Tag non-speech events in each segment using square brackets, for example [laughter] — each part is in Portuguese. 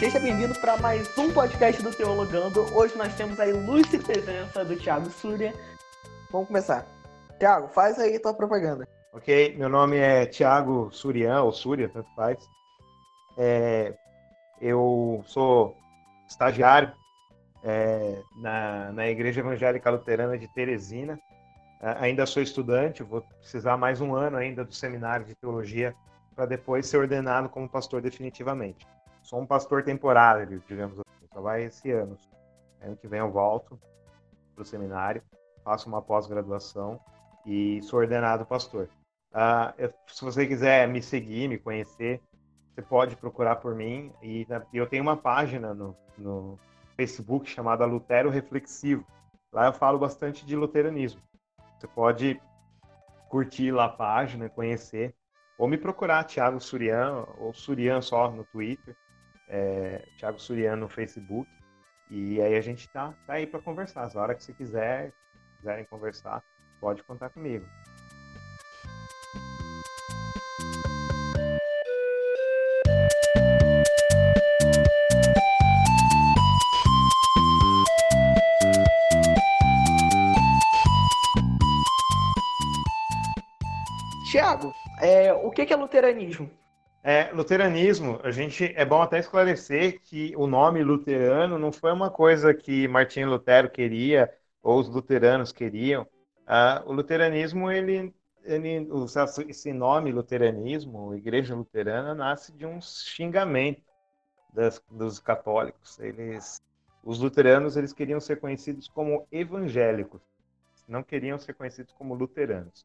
Seja bem-vindo para mais um podcast do Teologando. Hoje nós temos a ilustre presença do Thiago Súria. Vamos começar. Thiago, faz aí tua propaganda. Ok, meu nome é Thiago Surian, ou Súria, tanto faz. É, eu sou estagiário é, na, na Igreja Evangélica Luterana de Teresina. É, ainda sou estudante, vou precisar mais um ano ainda do seminário de teologia para depois ser ordenado como pastor definitivamente sou um pastor temporário, digamos assim, só vai esse ano. Ano que vem eu volto para o seminário, faço uma pós-graduação e sou ordenado pastor. Uh, eu, se você quiser me seguir, me conhecer, você pode procurar por mim. E eu tenho uma página no, no Facebook chamada Lutero Reflexivo. Lá eu falo bastante de luteranismo. Você pode curtir lá a página, conhecer, ou me procurar, Thiago Surian, ou Surian só no Twitter é, Thiago Suriano no Facebook. E aí a gente tá, tá aí para conversar. A hora que você quiser, quiserem conversar, pode contar comigo. Tiago, é, o que é luteranismo? É, luteranismo, a gente é bom até esclarecer que o nome luterano não foi uma coisa que Martinho Lutero queria ou os luteranos queriam. Ah, o luteranismo, ele, ele, esse nome luteranismo, Igreja Luterana, nasce de um xingamento das, dos católicos. Eles, os luteranos, eles queriam ser conhecidos como evangélicos, não queriam ser conhecidos como luteranos.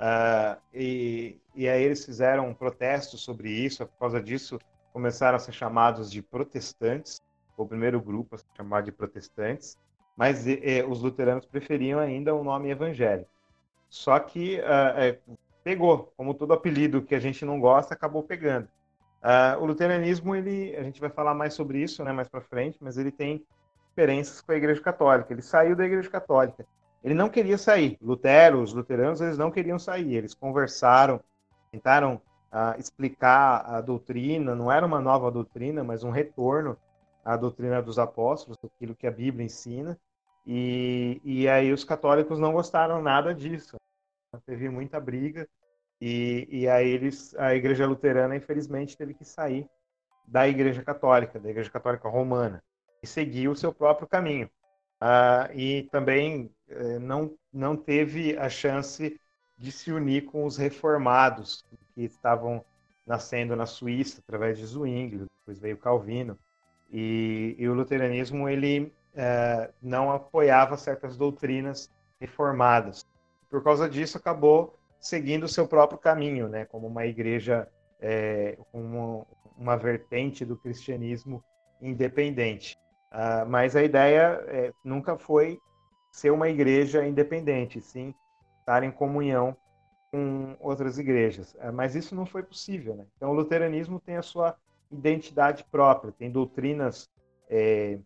Uh, e, e aí eles fizeram um protesto sobre isso, por causa disso começaram a ser chamados de protestantes, o primeiro grupo a se chamar de protestantes, mas e, os luteranos preferiam ainda o nome evangélico. Só que uh, é, pegou, como todo apelido que a gente não gosta, acabou pegando. Uh, o luteranismo, ele, a gente vai falar mais sobre isso né, mais para frente, mas ele tem diferenças com a Igreja Católica. Ele saiu da Igreja Católica ele não queria sair. Lutero, os luteranos, eles não queriam sair. Eles conversaram, tentaram uh, explicar a doutrina. Não era uma nova doutrina, mas um retorno à doutrina dos apóstolos, aquilo que a Bíblia ensina. E, e aí os católicos não gostaram nada disso. Teve muita briga. E, e aí eles, a Igreja Luterana, infelizmente, teve que sair da Igreja Católica, da Igreja Católica Romana, e seguir o seu próprio caminho. Uh, e também uh, não, não teve a chance de se unir com os reformados que estavam nascendo na Suíça através de Zwingli, depois veio Calvino e, e o luteranismo ele uh, não apoiava certas doutrinas reformadas. Por causa disso acabou seguindo o seu próprio caminho, né, como uma igreja é, uma, uma vertente do cristianismo independente. Uh, mas a ideia é, nunca foi ser uma igreja independente, sim estar em comunhão com outras igrejas. Uh, mas isso não foi possível. Né? Então, o luteranismo tem a sua identidade própria, tem doutrinas é,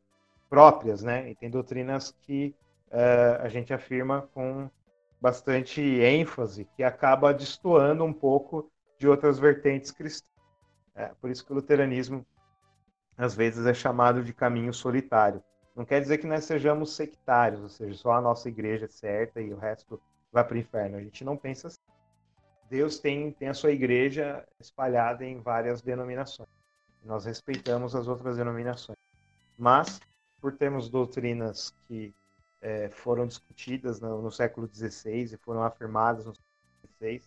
próprias, né? E tem doutrinas que uh, a gente afirma com bastante ênfase, que acaba destoando um pouco de outras vertentes cristãs. É, por isso que o luteranismo às vezes é chamado de caminho solitário. Não quer dizer que nós sejamos sectários, ou seja, só a nossa igreja é certa e o resto vai para o inferno. A gente não pensa assim. Deus tem, tem a sua igreja espalhada em várias denominações. Nós respeitamos as outras denominações. Mas, por termos doutrinas que é, foram discutidas no, no, século XVI e foram afirmadas no século XVI,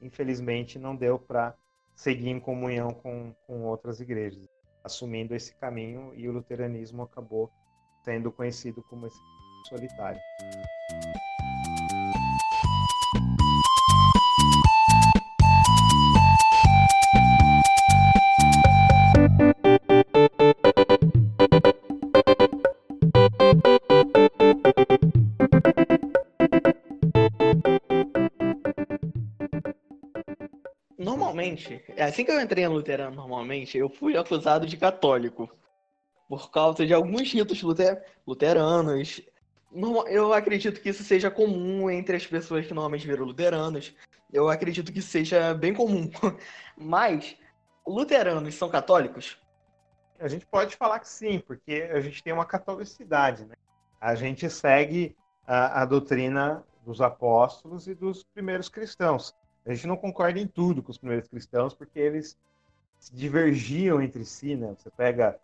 infelizmente não deu para seguir em comunhão com, com outras igrejas assumindo esse caminho e o luteranismo acabou sendo conhecido como esse solitário. normalmente, assim que eu entrei em luterano, normalmente, eu fui acusado de católico. Por causa de alguns ritos luter luteranos. Eu acredito que isso seja comum entre as pessoas que normalmente viram luteranos. Eu acredito que seja bem comum. [laughs] Mas, luteranos são católicos? a gente pode falar que sim, porque a gente tem uma catolicidade, né? A gente segue a, a doutrina dos apóstolos e dos primeiros cristãos. A gente não concorda em tudo com os primeiros cristãos, porque eles divergiam entre si, né? Você pega,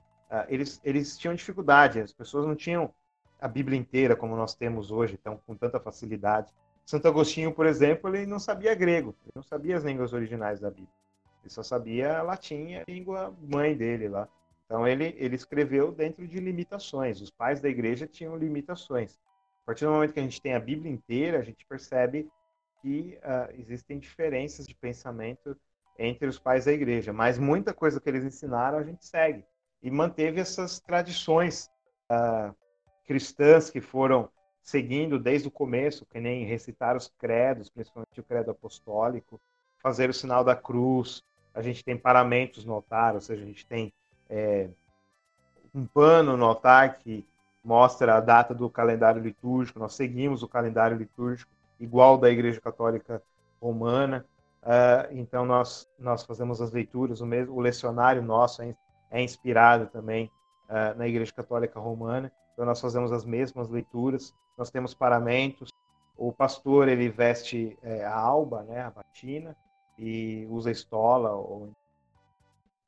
eles, eles tinham dificuldade, as pessoas não tinham a Bíblia inteira como nós temos hoje, então com tanta facilidade. Santo Agostinho, por exemplo, ele não sabia grego, ele não sabia as línguas originais da Bíblia. Ele só sabia latim, a língua mãe dele lá. Então ele, ele escreveu dentro de limitações. Os pais da igreja tinham limitações. A partir do momento que a gente tem a Bíblia inteira, a gente percebe que uh, existem diferenças de pensamento entre os pais da igreja, mas muita coisa que eles ensinaram a gente segue e manteve essas tradições uh, cristãs que foram seguindo desde o começo, que nem recitar os credos, principalmente o credo apostólico, fazer o sinal da cruz. A gente tem paramentos no altar, ou seja, a gente tem é, um pano no altar que mostra a data do calendário litúrgico. Nós seguimos o calendário litúrgico igual da Igreja Católica Romana. Uh, então nós nós fazemos as leituras, o mesmo o lecionário nosso é, é inspirado também uh, na Igreja Católica Romana. Então nós fazemos as mesmas leituras. Nós temos paramentos. O pastor ele veste é, a alba, né, a batina, e usa estola ou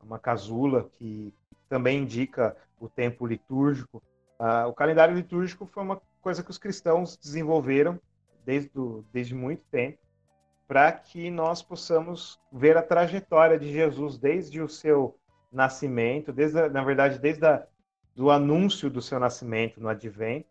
uma casula que também indica o tempo litúrgico. Uh, o calendário litúrgico foi uma coisa que os cristãos desenvolveram desde, do, desde muito tempo para que nós possamos ver a trajetória de Jesus desde o seu nascimento, desde a, na verdade desde a, do anúncio do seu nascimento no Advento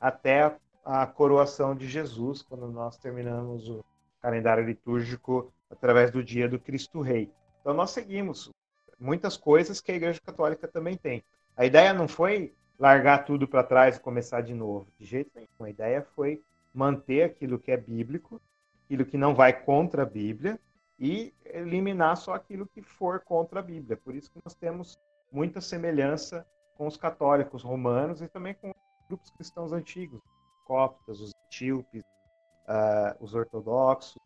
até a, a coroação de Jesus, quando nós terminamos o calendário litúrgico através do dia do Cristo Rei. Então nós seguimos muitas coisas que a Igreja Católica também tem. A ideia não foi largar tudo para trás e começar de novo, de jeito nenhum. A ideia foi manter aquilo que é bíblico, aquilo que não vai contra a Bíblia e eliminar só aquilo que for contra a Bíblia. Por isso que nós temos muita semelhança com os católicos romanos e também com grupos cristãos antigos, coptas, os etíopes, uh, os ortodoxos.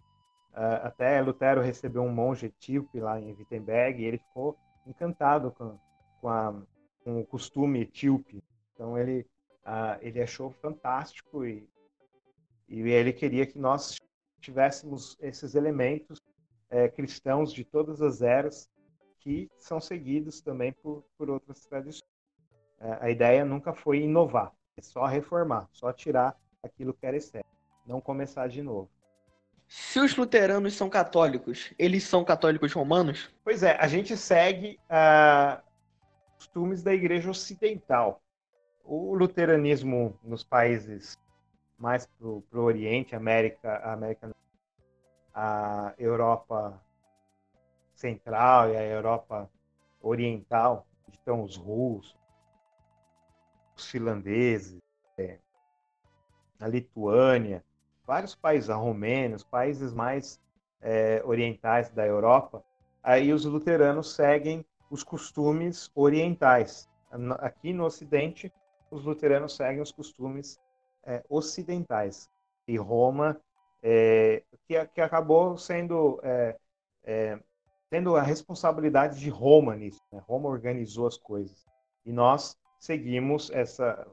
Uh, até Lutero recebeu um monge etíope lá em Wittenberg e ele ficou encantado com, com, a, com o costume etíope. Então ele, uh, ele achou fantástico e, e ele queria que nós tivéssemos esses elementos é, cristãos de todas as eras que são seguidos também por, por outras tradições. É, a ideia nunca foi inovar, é só reformar, só tirar aquilo que era excesso, não começar de novo. Se os luteranos são católicos, eles são católicos romanos? Pois é, a gente segue uh, costumes da Igreja Ocidental. O luteranismo nos países mais para o Oriente, América, América, a Europa Central e a Europa Oriental, estão os russos, os finlandeses, é, a Lituânia, vários países, a Romênia, os países mais é, orientais da Europa, aí os luteranos seguem os costumes orientais. Aqui no Ocidente, os luteranos seguem os costumes é, ocidentais. E Roma, é, que, que, acabou sendo é, é, tendo a responsabilidade de Roma nisso. Né? Roma organizou as coisas. E nós seguimos essa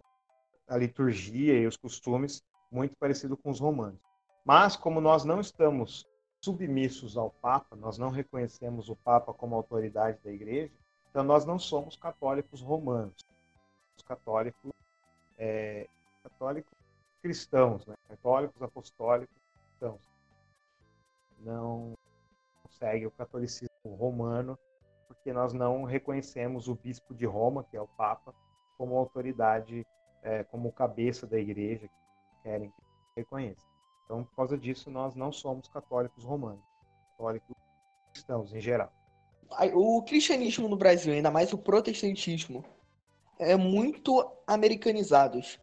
a liturgia e os costumes muito parecido com os romanos. Mas como nós não estamos submissos ao Papa, nós não reconhecemos o Papa como autoridade da Igreja, então nós não somos católicos romanos, os católicos é, católicos cristãos, né? católicos apostólicos cristãos. Não segue o catolicismo romano, porque nós não reconhecemos o bispo de Roma, que é o Papa, como autoridade, é, como cabeça da igreja, que querem que reconheça. Então, por causa disso, nós não somos católicos romanos, católicos cristãos em geral. O cristianismo no Brasil, ainda mais o protestantismo, é muito americanizados.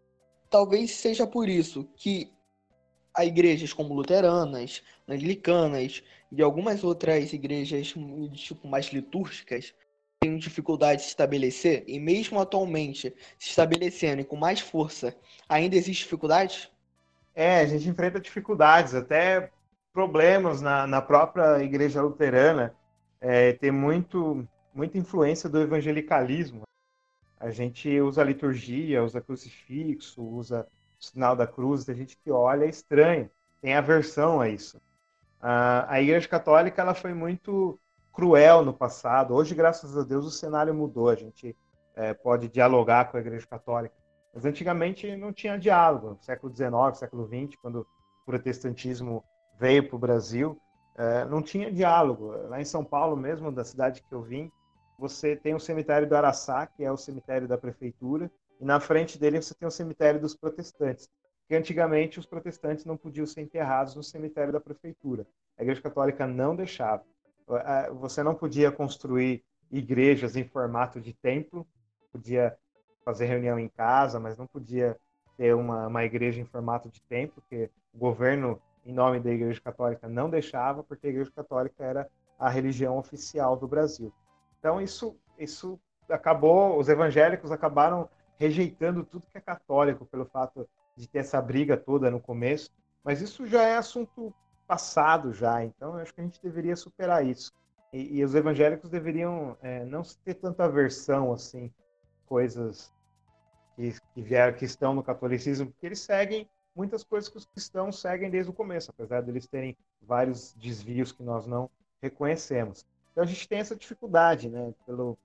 Talvez seja por isso que há igrejas como luteranas, anglicanas e algumas outras igrejas tipo mais litúrgicas têm dificuldade de se estabelecer e mesmo atualmente se estabelecendo e com mais força, ainda existe dificuldades? É, a gente enfrenta dificuldades, até problemas na, na própria igreja luterana. É, tem muito, muita influência do evangelicalismo. A gente usa a liturgia, usa crucifixo, usa o sinal da cruz, tem gente que olha é estranho, tem aversão a isso. A Igreja Católica ela foi muito cruel no passado. Hoje, graças a Deus, o cenário mudou. A gente é, pode dialogar com a Igreja Católica. Mas antigamente não tinha diálogo. No século XIX, século XX, quando o protestantismo veio para o Brasil, é, não tinha diálogo. Lá em São Paulo mesmo, da cidade que eu vim, você tem o cemitério do Araçá, que é o cemitério da prefeitura, e na frente dele você tem o cemitério dos protestantes. Que antigamente os protestantes não podiam ser enterrados no cemitério da prefeitura. A Igreja Católica não deixava. Você não podia construir igrejas em formato de templo, podia fazer reunião em casa, mas não podia ter uma, uma igreja em formato de templo, porque o governo, em nome da Igreja Católica, não deixava, porque a Igreja Católica era a religião oficial do Brasil. Então, isso, isso acabou, os evangélicos acabaram rejeitando tudo que é católico, pelo fato de ter essa briga toda no começo, mas isso já é assunto passado já, então eu acho que a gente deveria superar isso. E, e os evangélicos deveriam é, não ter tanta aversão, assim, coisas que, que, vieram, que estão no catolicismo, porque eles seguem muitas coisas que os cristãos seguem desde o começo, apesar deles terem vários desvios que nós não reconhecemos. Então a gente tem essa dificuldade, né, pelo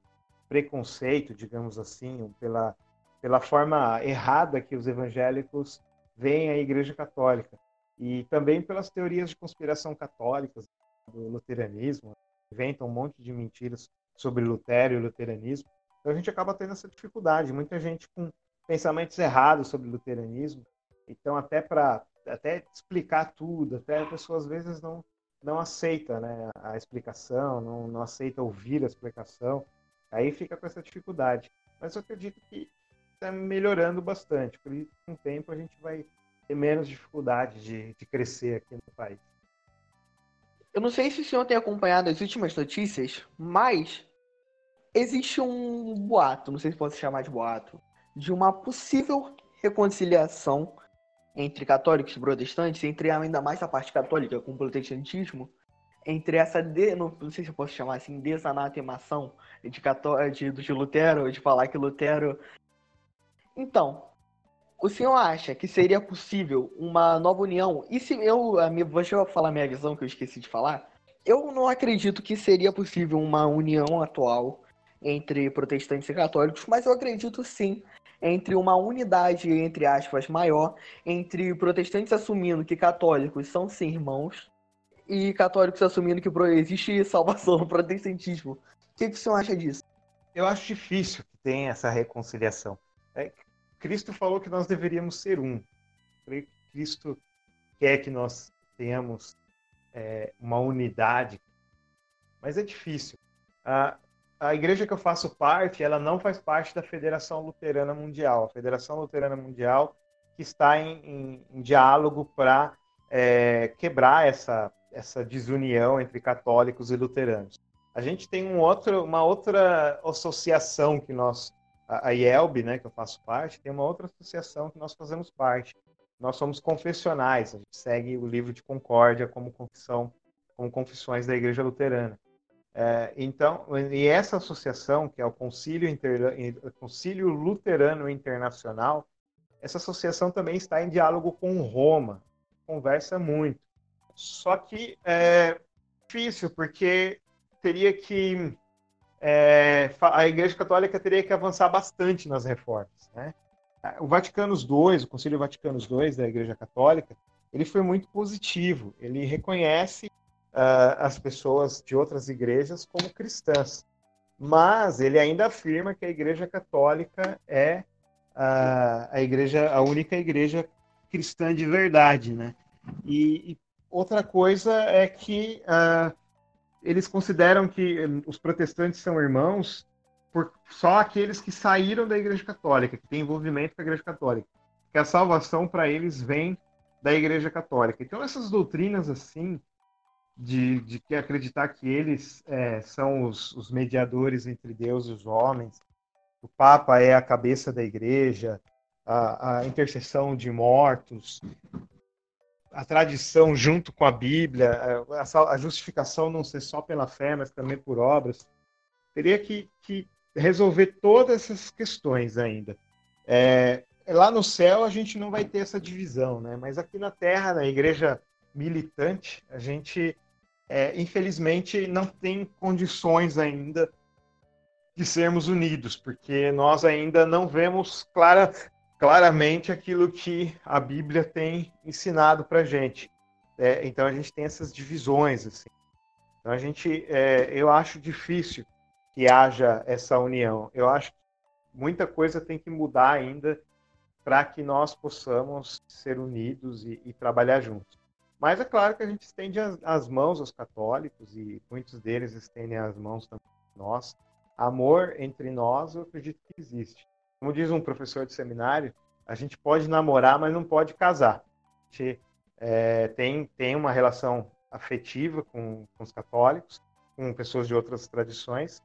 preconceito, digamos assim, pela, pela forma errada que os evangélicos veem a Igreja Católica e também pelas teorias de conspiração católicas do luteranismo, inventam um monte de mentiras sobre Lutero e luteranismo. Então a gente acaba tendo essa dificuldade, muita gente com pensamentos errados sobre luteranismo. Então até para até explicar tudo, até a pessoa às vezes não não aceita né, a explicação, não, não aceita ouvir a explicação, aí fica com essa dificuldade. Mas eu acredito que está melhorando bastante, por isso com o tempo a gente vai ter menos dificuldade de, de crescer aqui no país. Eu não sei se o senhor tem acompanhado as últimas notícias, mas existe um boato, não sei se pode chamar de boato, de uma possível reconciliação entre católicos e protestantes, entre ainda mais a parte católica com o protestantismo, entre essa de, não, não, sei se eu posso chamar assim, desanatemação de, de, de Lutero, de falar que Lutero. Então, o senhor acha que seria possível uma nova união? E se eu, deixa eu falar minha visão que eu esqueci de falar. Eu não acredito que seria possível uma união atual entre protestantes e católicos, mas eu acredito sim entre uma unidade, entre aspas, maior, entre protestantes assumindo que católicos são sim irmãos e católicos assumindo que existe salvação no protestantismo. O que, que o senhor acha disso? Eu acho difícil que tenha essa reconciliação. É, Cristo falou que nós deveríamos ser um. Cristo quer que nós tenhamos é, uma unidade, mas é difícil. Ah, a igreja que eu faço parte, ela não faz parte da Federação Luterana Mundial. A Federação Luterana Mundial que está em, em, em diálogo para é, quebrar essa, essa desunião entre católicos e luteranos. A gente tem um outro, uma outra associação que nós, a IELB, né, que eu faço parte, tem uma outra associação que nós fazemos parte. Nós somos confessionais, a gente segue o livro de Concórdia como confissão, como confissões da Igreja Luterana. É, então, e essa associação, que é o Concílio, Inter... Concílio Luterano Internacional, essa associação também está em diálogo com Roma, conversa muito. Só que é difícil, porque teria que. É, a Igreja Católica teria que avançar bastante nas reformas. Né? O Vaticano II, o Concílio Vaticano II da Igreja Católica, ele foi muito positivo. Ele reconhece uh, as pessoas de outras igrejas como cristãs. Mas ele ainda afirma que a Igreja Católica é a, a igreja, a única igreja cristã de verdade, né? E, e outra coisa é que uh, eles consideram que os protestantes são irmãos por só aqueles que saíram da Igreja Católica, que têm envolvimento com a Igreja Católica, que a salvação para eles vem da Igreja Católica. Então essas doutrinas assim de, de que acreditar que eles é, são os, os, mediadores entre Deus e os homens, o Papa é a cabeça da igreja, a, a intercessão de mortos, a tradição junto com a Bíblia, a, a, justificação não ser só pela fé, mas também por obras, teria que, que resolver todas essas questões ainda. É, lá no céu a gente não vai ter essa divisão, né? Mas aqui na Terra, na igreja militante, a gente é, infelizmente não tem condições ainda de sermos unidos, porque nós ainda não vemos clara, claramente aquilo que a Bíblia tem ensinado para gente. É, então a gente tem essas divisões assim. Então a gente, é, eu acho difícil que haja essa união. Eu acho que muita coisa tem que mudar ainda para que nós possamos ser unidos e, e, trabalhar juntos. Mas é claro que a gente estende as, as, mãos aos católicos e muitos deles estendem as mãos também a nós. Amor entre nós, eu acredito que existe. Como diz um professor de seminário, a gente pode namorar, mas não pode casar. A gente é, tem, tem uma relação afetiva com, com os católicos, com pessoas de outras tradições,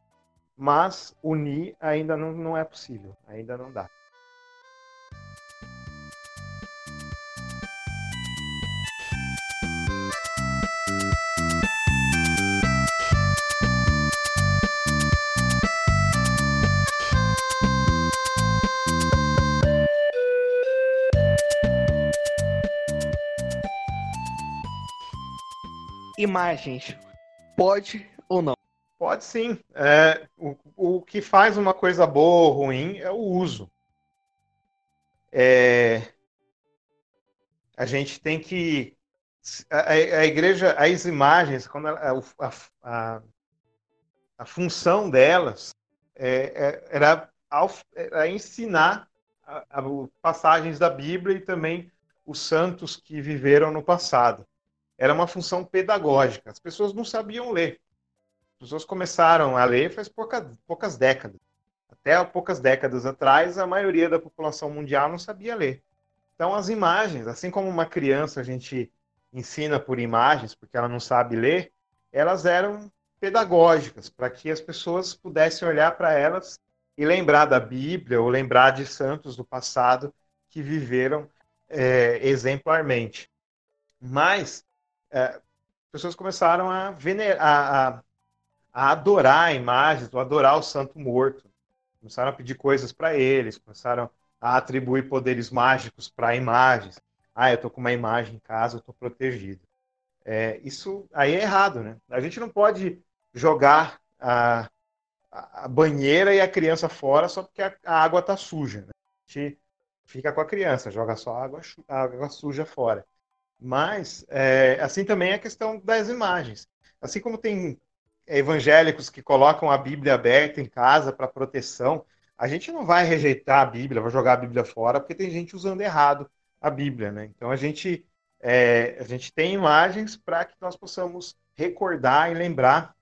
mas unir ainda não, não é possível, ainda não dá. Imagens. Pode ou não? Pode sim. É, o, o que faz uma coisa boa ou ruim é o uso. É, a gente tem que. A, a, igreja, as imagens, quando ela, a, a, a, função delas é, é, era, era ensinar passagens da Bíblia e também os santos que viveram no passado era uma função pedagógica. As pessoas não sabiam ler. As pessoas começaram a ler faz pouca, poucas décadas. Até poucas décadas atrás, a maioria da população mundial não sabia ler. Então, as imagens, assim como uma criança a gente ensina por imagens, porque ela não sabe ler, elas eram pedagógicas, para que as pessoas pudessem olhar para elas e lembrar da Bíblia ou lembrar de santos do passado que viveram é, exemplarmente. Mas é, pessoas começaram a, venerar, a, a, adorar imagens, adorar o santo morto. Começaram a pedir coisas para eles, começaram a atribuir poderes mágicos para imagens. Ah, eu estou com uma imagem em casa, eu estou protegido. É, isso aí é errado, né? A gente não pode jogar a, a banheira e a criança fora só porque a, a água está suja. Né? A gente fica com a criança, joga só a água, a água suja fora. Mas, é, assim também é a questão das imagens. Assim como tem evangélicos que colocam a Bíblia aberta em casa para proteção, a gente não vai rejeitar a Bíblia, vai jogar a Bíblia fora, porque tem gente usando errado a Bíblia, né? Então a gente, é, a gente tem imagens para que nós possamos recordar e lembrar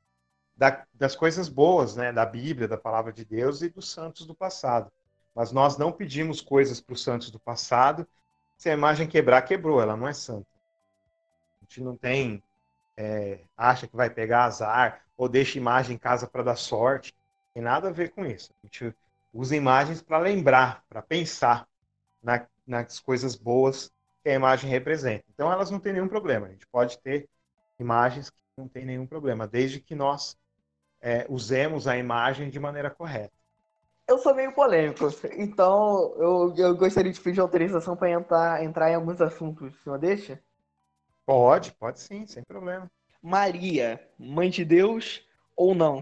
da, das coisas boas, né? Da Bíblia, da palavra de Deus e dos santos do passado. Mas nós não pedimos coisas para os santos do passado se a imagem quebrar, quebrou, ela não é santa. A gente não tem, é, acha que vai pegar azar, ou deixa imagem em casa para dar sorte. Tem nada a ver com isso. A gente usa imagens para lembrar, para pensar na, nas coisas boas que a imagem representa. Então elas não têm nenhum problema. A gente pode ter imagens que não tem nenhum problema, desde que nós é, usemos a imagem de maneira correta. Eu sou meio polêmico, então eu, eu gostaria de pedir autorização para entrar, entrar em alguns assuntos. O senhor deixa? Pode, pode sim, sem problema. Maria, mãe de Deus ou não?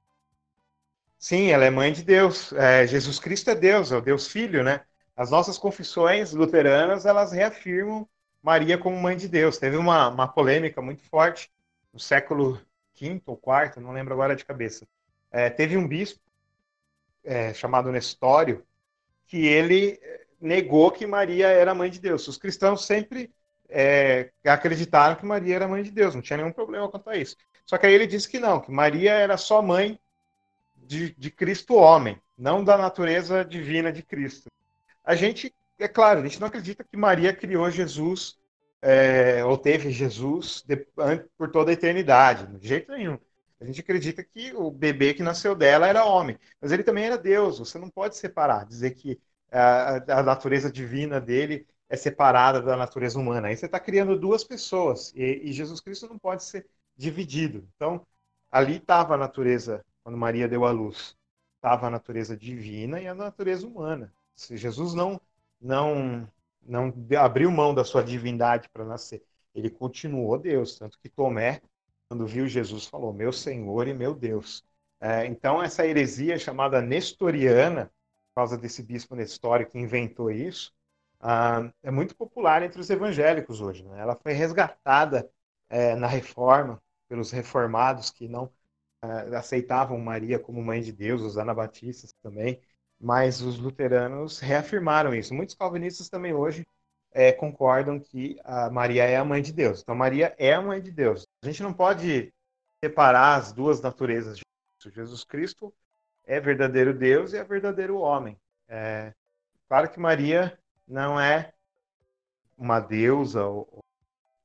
Sim, ela é mãe de Deus. É, Jesus Cristo é Deus, é o Deus Filho, né? As nossas confissões luteranas, elas reafirmam Maria como mãe de Deus. Teve uma, uma polêmica muito forte no século V ou IV, não lembro agora de cabeça. É, teve um bispo é, chamado Nestório, que ele negou que Maria era mãe de Deus. Os cristãos sempre é, acreditaram que Maria era mãe de Deus, não tinha nenhum problema quanto a isso. Só que aí ele disse que não, que Maria era só mãe de, de Cristo homem, não da natureza divina de Cristo. A gente, é claro, a gente não acredita que Maria criou Jesus é, ou teve Jesus de, por toda a eternidade, de jeito nenhum. A gente acredita que o bebê que nasceu dela era homem, mas ele também era Deus. Você não pode separar, dizer que a, a natureza divina dele é separada da natureza humana. Aí você está criando duas pessoas e, e, Jesus Cristo não pode ser dividido. Então, ali estava a natureza quando Maria deu à luz. estava a natureza divina e a natureza humana. Se Jesus não não não abriu mão da sua divindade para nascer, ele continuou Deus, tanto que Tomé, quando viu Jesus, falou: "Meu Senhor e meu Deus". É, então essa heresia chamada nestoriana, por causa desse bispo Nestório que inventou isso, ah, é muito popular entre os evangélicos hoje. Né? Ela foi resgatada é, na Reforma pelos reformados que não uh, aceitavam Maria como mãe de Deus, os anabatistas também, mas os luteranos reafirmaram isso. Muitos calvinistas também hoje é, concordam que a Maria é a mãe de Deus. Então, Maria é a mãe de Deus. A gente não pode separar as duas naturezas de Jesus. Jesus Cristo é verdadeiro Deus e é verdadeiro homem. É, claro que Maria não é uma deusa ou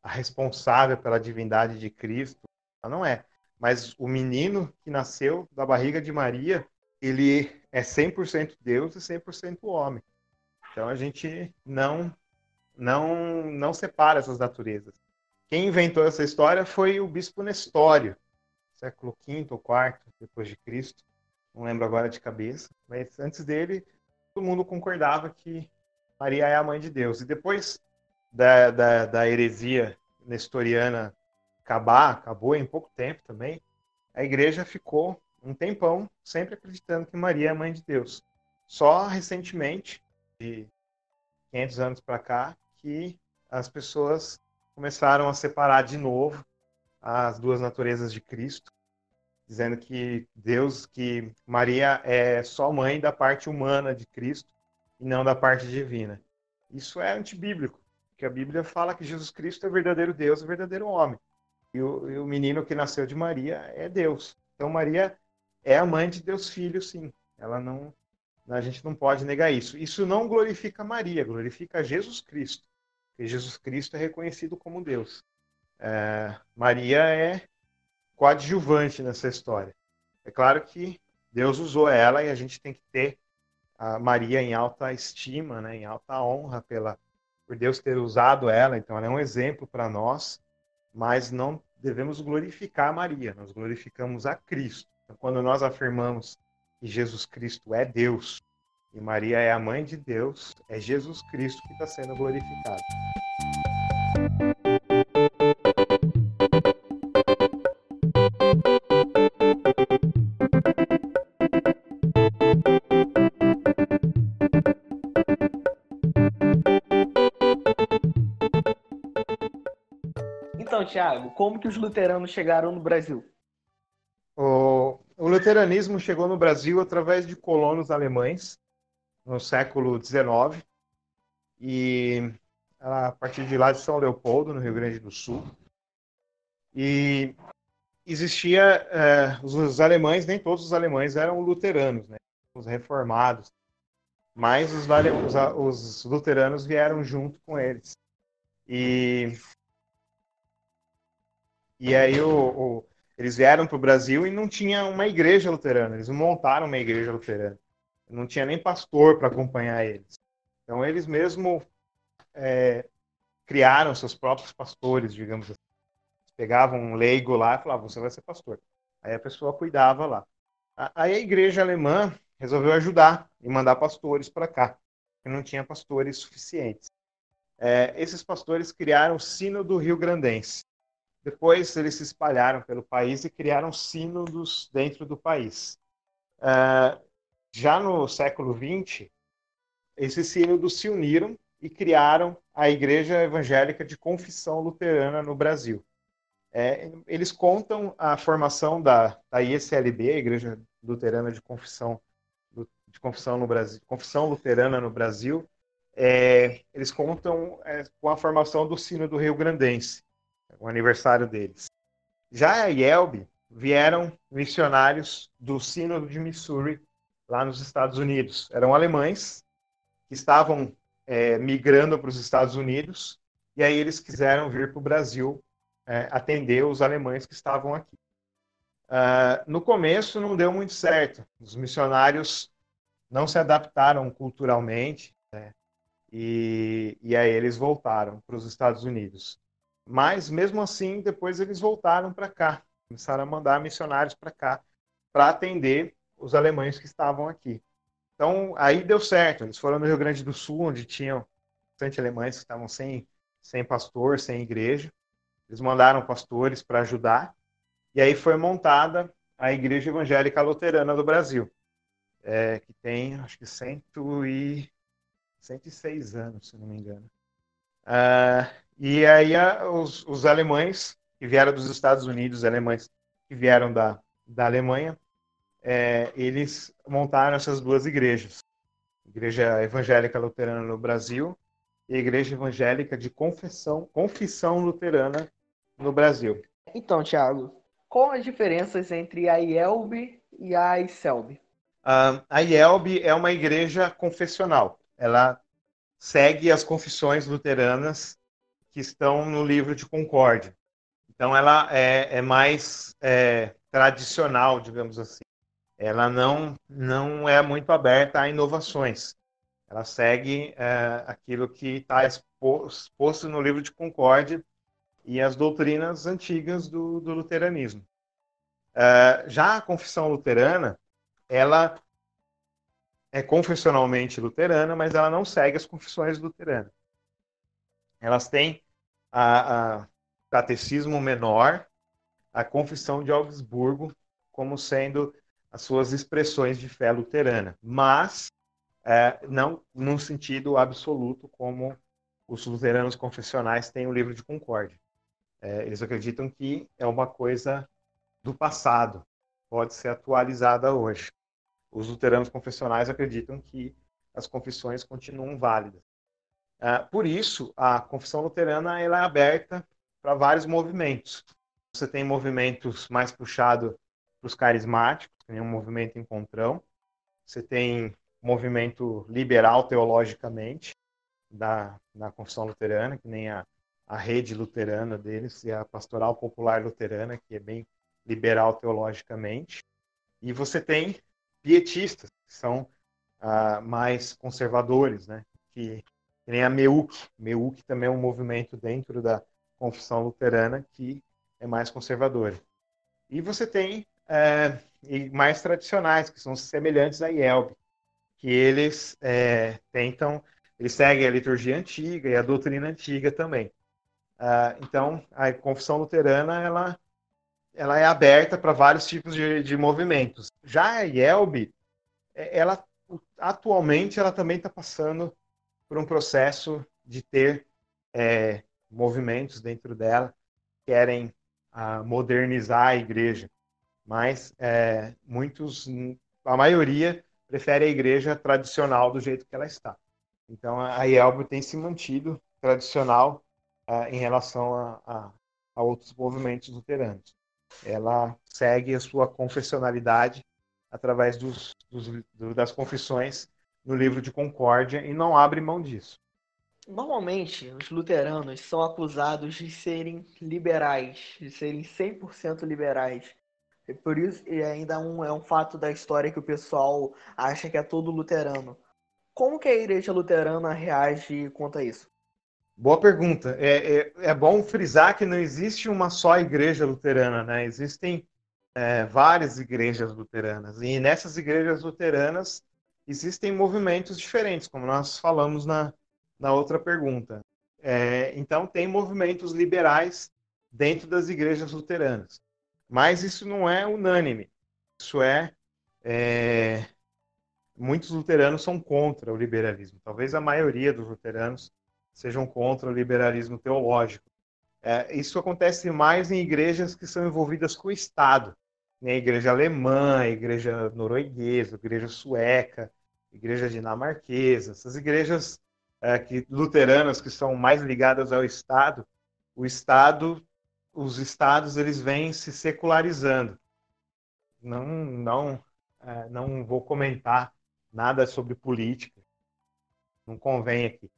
a responsável pela divindade de Cristo. Ela não é. Mas o menino que nasceu da barriga de Maria, ele é 100% Deus e 100% homem. Então a gente não não não separa essas naturezas. Quem inventou essa história foi o bispo Nestório, século V ou IV depois de Cristo. Não lembro agora de cabeça, mas antes dele todo mundo concordava que Maria é a mãe de Deus. E depois da, da, da heresia nestoriana acabar, acabou em pouco tempo também, a igreja ficou um tempão sempre acreditando que Maria é a mãe de Deus. Só recentemente, de 500 anos para cá, que as pessoas começaram a separar de novo as duas naturezas de Cristo, dizendo que Deus, que Maria é só mãe da parte humana de Cristo e não da parte divina. Isso é antibíblico, porque a Bíblia fala que Jesus Cristo é verdadeiro Deus e verdadeiro homem. E o, e o menino que nasceu de Maria é Deus. Então Maria é a mãe de Deus Filho, sim. Ela não, a gente não pode negar isso. Isso não glorifica Maria, glorifica Jesus Cristo. Jesus Cristo é reconhecido como Deus. É, Maria é coadjuvante nessa história. É claro que Deus usou ela e a gente tem que ter a Maria em alta estima, né, em alta honra pela por Deus ter usado ela, então ela é um exemplo para nós, mas não devemos glorificar Maria, nós glorificamos a Cristo. Então, quando nós afirmamos que Jesus Cristo é Deus e Maria é a mãe de Deus, é Jesus Cristo que está sendo glorificado. Tiago, como que os luteranos chegaram no Brasil? O, o luteranismo chegou no Brasil através de colonos alemães no século XIX e a partir de lá de São Leopoldo, no Rio Grande do Sul. E existia é, os, os, alemães, nem todos os alemães eram luteranos, né? Os reformados, mas os, os, os luteranos vieram junto com eles. E e aí o, o eles vieram para o Brasil e não tinha uma igreja luterana. Eles montaram uma igreja luterana. Não tinha nem pastor para acompanhar eles. Então eles mesmo é, criaram seus próprios pastores, digamos assim. pegavam um leigo lá e falavam, você vai ser pastor. Aí a pessoa cuidava lá. Aí a igreja alemã resolveu ajudar e mandar pastores para cá, porque não tinha pastores suficientes. É, esses pastores criaram o Sino do Rio Grandense. Depois eles se espalharam pelo país e criaram sínodos dentro do país. Uh, já no século XX, esses sínodos se uniram e criaram a Igreja Evangélica de Confissão Luterana no Brasil. É, eles contam a formação da, da ISLB, a Igreja Luterana de Confissão de Confissão no Brasil, Confissão Luterana no Brasil. É, eles contam é, com a formação do Sino do Rio Grandense o aniversário deles. Já a Yelb vieram missionários do Sínodo de Missouri, lá nos Estados Unidos. Eram alemães que estavam é, migrando para os Estados Unidos e aí eles quiseram vir para o Brasil é, atender os alemães que estavam aqui. Uh, no começo não deu muito certo. Os missionários não se adaptaram culturalmente né? e, e aí eles voltaram para os Estados Unidos. Mas, mesmo assim, depois eles voltaram para cá, começaram a mandar missionários para cá, para atender os alemães que estavam aqui. Então, aí deu certo. Eles foram no Rio Grande do Sul, onde tinham bastante alemães que estavam sem, sem pastor, sem igreja. Eles mandaram pastores para ajudar. E aí foi montada a Igreja Evangélica Luterana do Brasil, é, que tem, acho que, cento e, 106 anos, se não me engano. Uh, e aí a, os, os alemães que vieram dos Estados Unidos, alemães que vieram da, da Alemanha, é, eles montaram essas duas igrejas. Igreja Evangélica Luterana no Brasil e Igreja Evangélica de Confissão, Confissão Luterana no Brasil. Então, Tiago, quais as diferenças entre a IELB e a ICELB? A IELB é uma igreja confessional. Ela segue as confissões luteranas que estão no livro de Concórdia. Então, ela é, é mais é, tradicional, digamos assim ela não, não é muito aberta a inovações. Ela segue é, aquilo que está exposto no livro de Concórdia e as doutrinas antigas do, do luteranismo. É, já a confissão luterana, ela é confessionalmente luterana, mas ela não segue as confissões luteranas. Elas têm a, a catecismo menor, a confissão de Augsburgo, como sendo as suas expressões de fé luterana, mas é, não num sentido absoluto como os luteranos confessionais têm o livro de concórdia. É, eles acreditam que é uma coisa do passado, pode ser atualizada hoje. Os luteranos confessionais acreditam que as confissões continuam válidas. É, por isso, a confissão luterana ela é aberta para vários movimentos. Você tem movimentos mais puxados para os carismáticos, tem um movimento encontrão. Você tem movimento liberal teologicamente da, da confissão luterana, que nem a, a rede luterana deles, e a pastoral popular luterana, que é bem liberal teologicamente. E você tem pietistas, que são ah, mais conservadores, né? que, que nem a MEUC. MEUC também é um movimento dentro da confissão luterana que é mais conservador. E você tem é, e mais tradicionais, que são semelhantes à IELB, que eles é, tentam, eles seguem a liturgia antiga e a doutrina antiga também. Uh, então, a confissão luterana, ela, ela é aberta para vários tipos de, de movimentos. Já a IELB, é, ela, atualmente, ela também está passando por um processo de ter é, movimentos dentro dela que querem uh, modernizar a igreja mas é, muitos, a maioria, prefere a igreja tradicional do jeito que ela está. Então a IELB tem se mantido tradicional uh, em relação a, a, a, outros movimentos luteranos. Ela segue a sua confessionalidade através dos, dos, do, das confissões no livro de Concórdia e não abre mão disso. Normalmente, os luteranos são acusados de serem liberais, de serem 100% liberais. E por isso, e ainda um, é um fato da história que o pessoal acha que é todo luterano. Como que a igreja luterana reage quanto a isso? Boa pergunta. É, é, é bom frisar que não existe uma só igreja luterana, né? Existem é, várias igrejas luteranas. E nessas igrejas luteranas existem movimentos diferentes, como nós falamos na, na outra pergunta. É, então, tem movimentos liberais dentro das igrejas luteranas. Mas isso não é unânime. Isso é, é, Muitos luteranos são contra o liberalismo. Talvez a maioria dos luteranos sejam contra o liberalismo teológico. É, isso acontece mais em igrejas que são envolvidas com o Estado. Né? Igreja alemã, igreja norueguesa, igreja sueca, igreja dinamarquesa. Essas igrejas é, que, luteranas que são mais ligadas ao Estado, o Estado os estados eles vêm se secularizando. Não, não, é, não vou comentar nada sobre política, não convém aqui.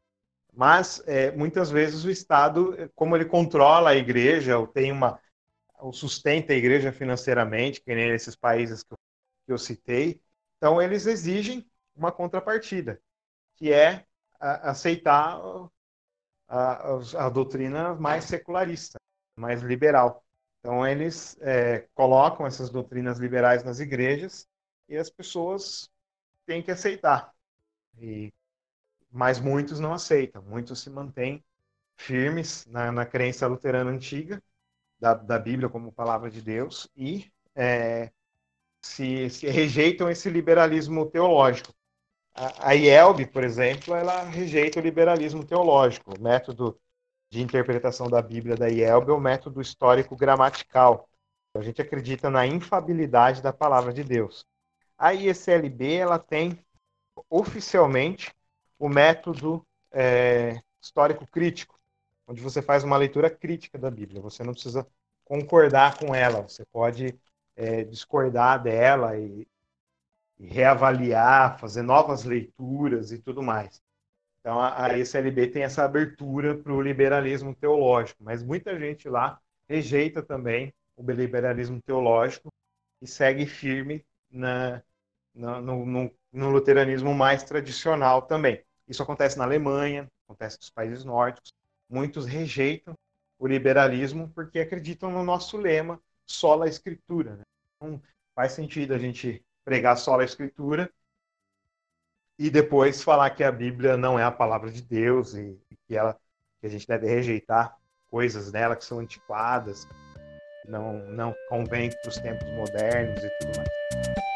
Mas é, muitas vezes o Estado, como ele controla a igreja, ou tem uma, ou sustenta a igreja financeiramente, que nem esses países que eu, que eu citei, então eles exigem uma contrapartida, que é a, aceitar a, a, a doutrina mais secularista mais liberal. Então, eles é, colocam essas doutrinas liberais nas igrejas e as pessoas têm que aceitar. E, mas muitos não aceitam, muitos se mantêm firmes na, na crença luterana antiga, da, da Bíblia como palavra de Deus, e é, se, se, rejeitam esse liberalismo teológico. A, a IELB, por exemplo, ela rejeita o liberalismo teológico. O método de interpretação da Bíblia da IELB é o método histórico gramatical. A gente acredita na infabilidade da palavra de Deus. A ISLB ela tem oficialmente o método é, histórico crítico, onde você faz uma leitura crítica da Bíblia. Você não precisa concordar com ela, você pode é, discordar dela e, e, reavaliar, fazer novas leituras e tudo mais. Então a, a ECLB tem essa abertura para o liberalismo teológico, mas muita gente lá rejeita também o liberalismo teológico e segue firme na, na no, no, no luteranismo mais tradicional também. Isso acontece na Alemanha, acontece nos países nórdicos. Muitos rejeitam o liberalismo porque acreditam no nosso lema, sola escritura. Né? Não faz sentido a gente pregar sola escritura e depois falar que a Bíblia não é a palavra de Deus e que ela que a gente deve rejeitar coisas dela que são antiquadas, não não convém para os tempos modernos e tudo mais.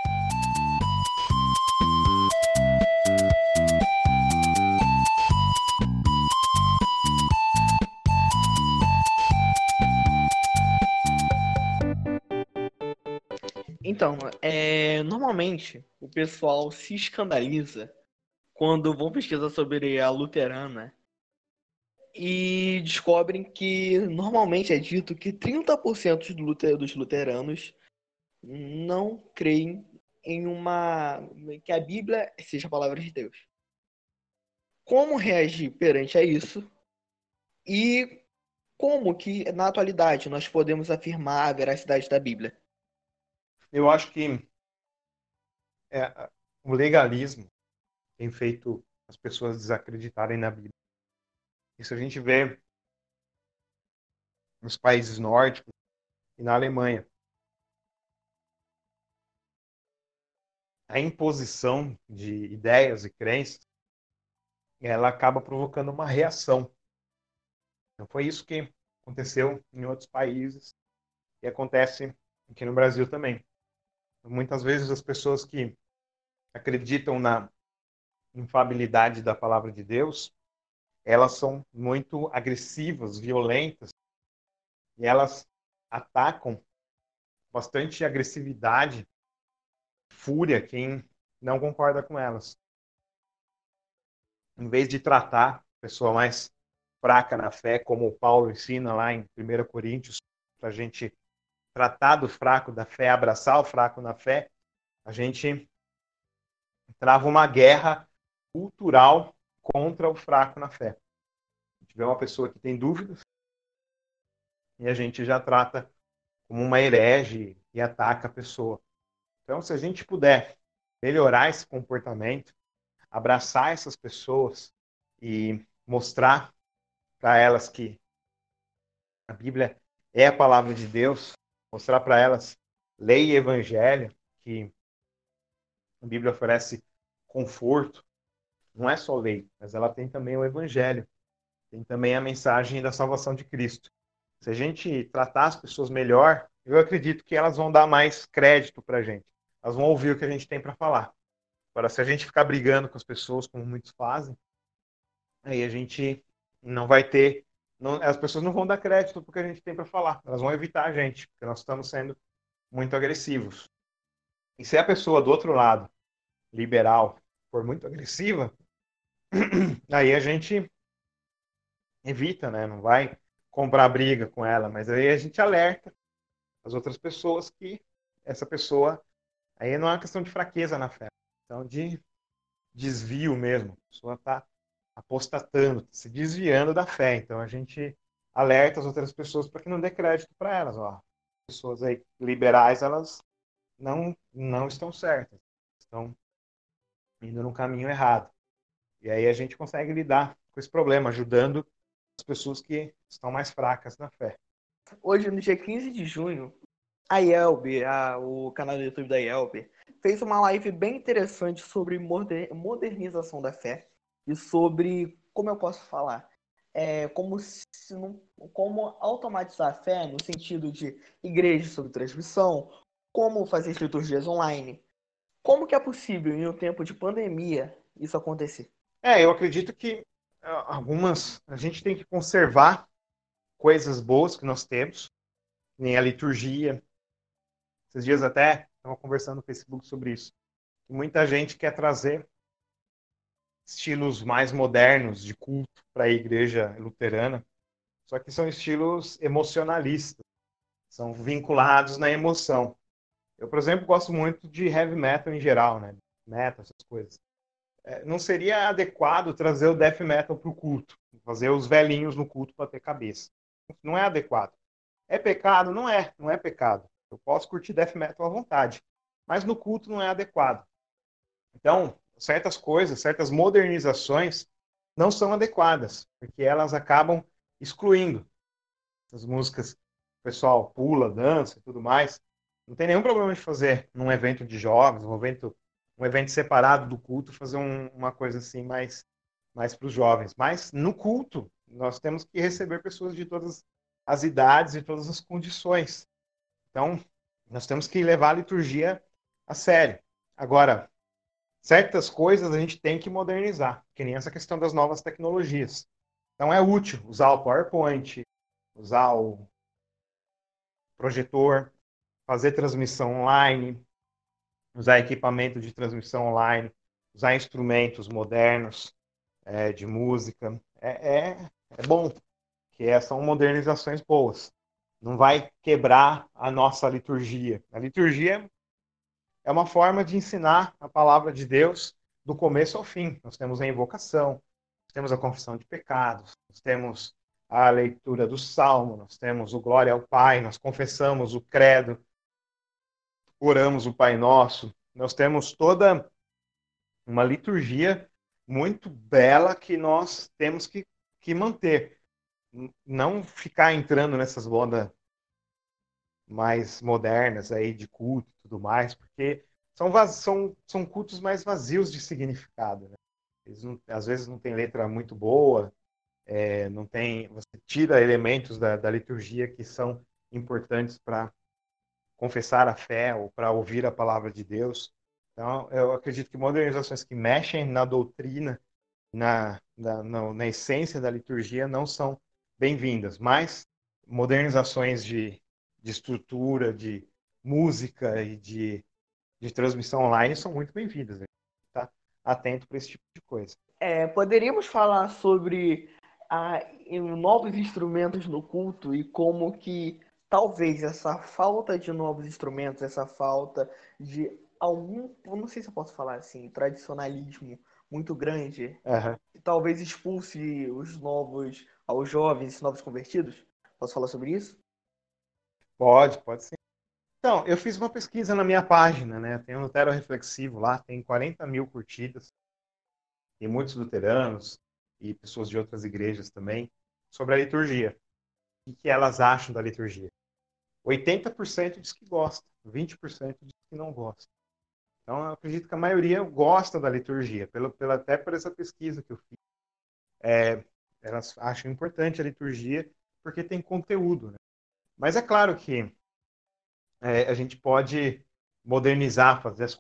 Então, é, normalmente o pessoal se escandaliza quando vão pesquisar sobre a luterana e descobrem que normalmente é dito que 30% dos luteranos não creem em uma que a Bíblia seja a palavra de Deus. Como reagir perante a isso? E como que na atualidade nós podemos afirmar a veracidade da Bíblia? Eu acho que é, o legalismo tem feito as pessoas desacreditarem na Bíblia. Isso a gente vê nos países nórdicos e na Alemanha. A imposição de ideias e crenças ela acaba provocando uma reação. Então, foi isso que aconteceu em outros países e acontece aqui no Brasil também. Muitas vezes as pessoas que acreditam na infabilidade da palavra de Deus, elas são muito agressivas, violentas, e elas atacam bastante agressividade, fúria quem não concorda com elas. Em vez de tratar a pessoa mais fraca na fé, como Paulo ensina lá em 1 Coríntios, para a gente tratar do fraco da fé, abraçar o fraco na fé, a gente trava uma guerra cultural contra o fraco na fé. Se tiver uma pessoa que tem dúvidas, e a gente já trata como uma herege e ataca a pessoa. Então, se a gente puder melhorar esse comportamento, abraçar essas pessoas e mostrar para elas que a Bíblia é a palavra de Deus, mostrar para elas lei e evangelho, que a Bíblia oferece conforto. Não é só lei, mas ela tem também o evangelho. Tem também a mensagem da salvação de Cristo. Se a gente tratar as pessoas melhor, eu acredito que elas vão dar mais crédito para a gente. Elas vão ouvir o que a gente tem para falar. Agora, se a gente ficar brigando com as pessoas, como muitos fazem, aí a gente não vai ter não, as pessoas não vão dar crédito porque a gente tem para falar. Elas vão evitar a gente, porque nós estamos sendo muito agressivos. E se a pessoa do outro lado, liberal, for muito agressiva, [clears throat] aí a gente evita, né? Não vai comprar briga com ela, mas aí a gente alerta as outras pessoas que essa pessoa aí não é uma questão de fraqueza na fé, questão de desvio mesmo. A pessoa está apostatando, se desviando da fé. Então a gente alerta as outras pessoas para que não dê crédito para elas. Ó. Pessoas aí liberais, elas não, não estão certas, estão indo no caminho errado. E aí a gente consegue lidar com esse problema, ajudando as pessoas que estão mais fracas na fé. Hoje, no dia 15 de junho, a Yelp, a, o canal do YouTube da Yelp, fez uma live bem interessante sobre modernização da fé e sobre, como eu posso falar, é, como, se, como automatizar a fé no sentido de igreja sob transmissão, como fazer liturgias online. Como que é possível, em um tempo de pandemia, isso acontecer? É, eu acredito que algumas a gente tem que conservar coisas boas que nós temos, nem a liturgia. Esses dias até estava conversando no Facebook sobre isso. Muita gente quer trazer estilos mais modernos de culto para a igreja luterana, só que são estilos emocionalistas, são vinculados na emoção. Eu, por exemplo, gosto muito de heavy metal em geral, né? Metal, essas coisas. É, não seria adequado trazer o death metal para o culto, fazer os velhinhos no culto para ter cabeça. Não é adequado. É pecado? Não é, não é pecado. Eu posso curtir death metal à vontade, mas no culto não é adequado. Então, certas coisas, certas modernizações não são adequadas, porque elas acabam excluindo as músicas. O pessoal pula, dança e tudo mais. Não tem nenhum problema de fazer num evento de jovens, um evento um evento separado do culto, fazer um, uma coisa assim mais, mais para os jovens. Mas no culto, nós temos que receber pessoas de todas as idades e todas as condições. Então, nós temos que levar a liturgia a sério. Agora, certas coisas a gente tem que modernizar, que nem essa questão das novas tecnologias. Então, é útil usar o PowerPoint, usar o projetor, fazer transmissão online, usar equipamento de transmissão online, usar instrumentos modernos é, de música. É, é, é bom, que são modernizações boas. Não vai quebrar a nossa liturgia. A liturgia é uma forma de ensinar a palavra de Deus do começo ao fim. Nós temos a invocação, nós temos a confissão de pecados, nós temos a leitura do salmo, nós temos o glória ao Pai, nós confessamos o credo, oramos o Pai Nosso. Nós temos toda uma liturgia muito bela que nós temos que, que manter. Não ficar entrando nessas modas mais modernas aí de culto e tudo mais, porque são, são, são cultos mais vazios de significado. Né? Eles não, às vezes não tem letra muito boa, é, não tem, você tira elementos da, da liturgia que são importantes para confessar a fé ou para ouvir a palavra de Deus. Então, eu acredito que modernizações que mexem na doutrina, na, na, na, na essência da liturgia, não são bem-vindas, mas modernizações de, de estrutura, de música e de, de transmissão online são muito bem-vindas. Né? Tá atento para esse tipo de coisa. É, poderíamos falar sobre a, novos instrumentos no culto e como que talvez essa falta de novos instrumentos, essa falta de algum, não sei se eu posso falar assim, tradicionalismo muito grande, uhum. talvez expulse os novos, aos jovens, novos convertidos? Posso falar sobre isso? Pode, pode sim. Então, eu fiz uma pesquisa na minha página, né? Tem um Lutero Reflexivo lá, tem 40 mil curtidas. Tem muitos luteranos e pessoas de outras igrejas também sobre a liturgia. O que elas acham da liturgia? 80% diz que gosta, 20% diz que não gosta. Então, eu acredito que a maioria gosta da liturgia, pelo, pelo, até por essa pesquisa que eu fiz. É, elas acham importante a liturgia porque tem conteúdo. Né? Mas é claro que é, a gente pode modernizar, fazer as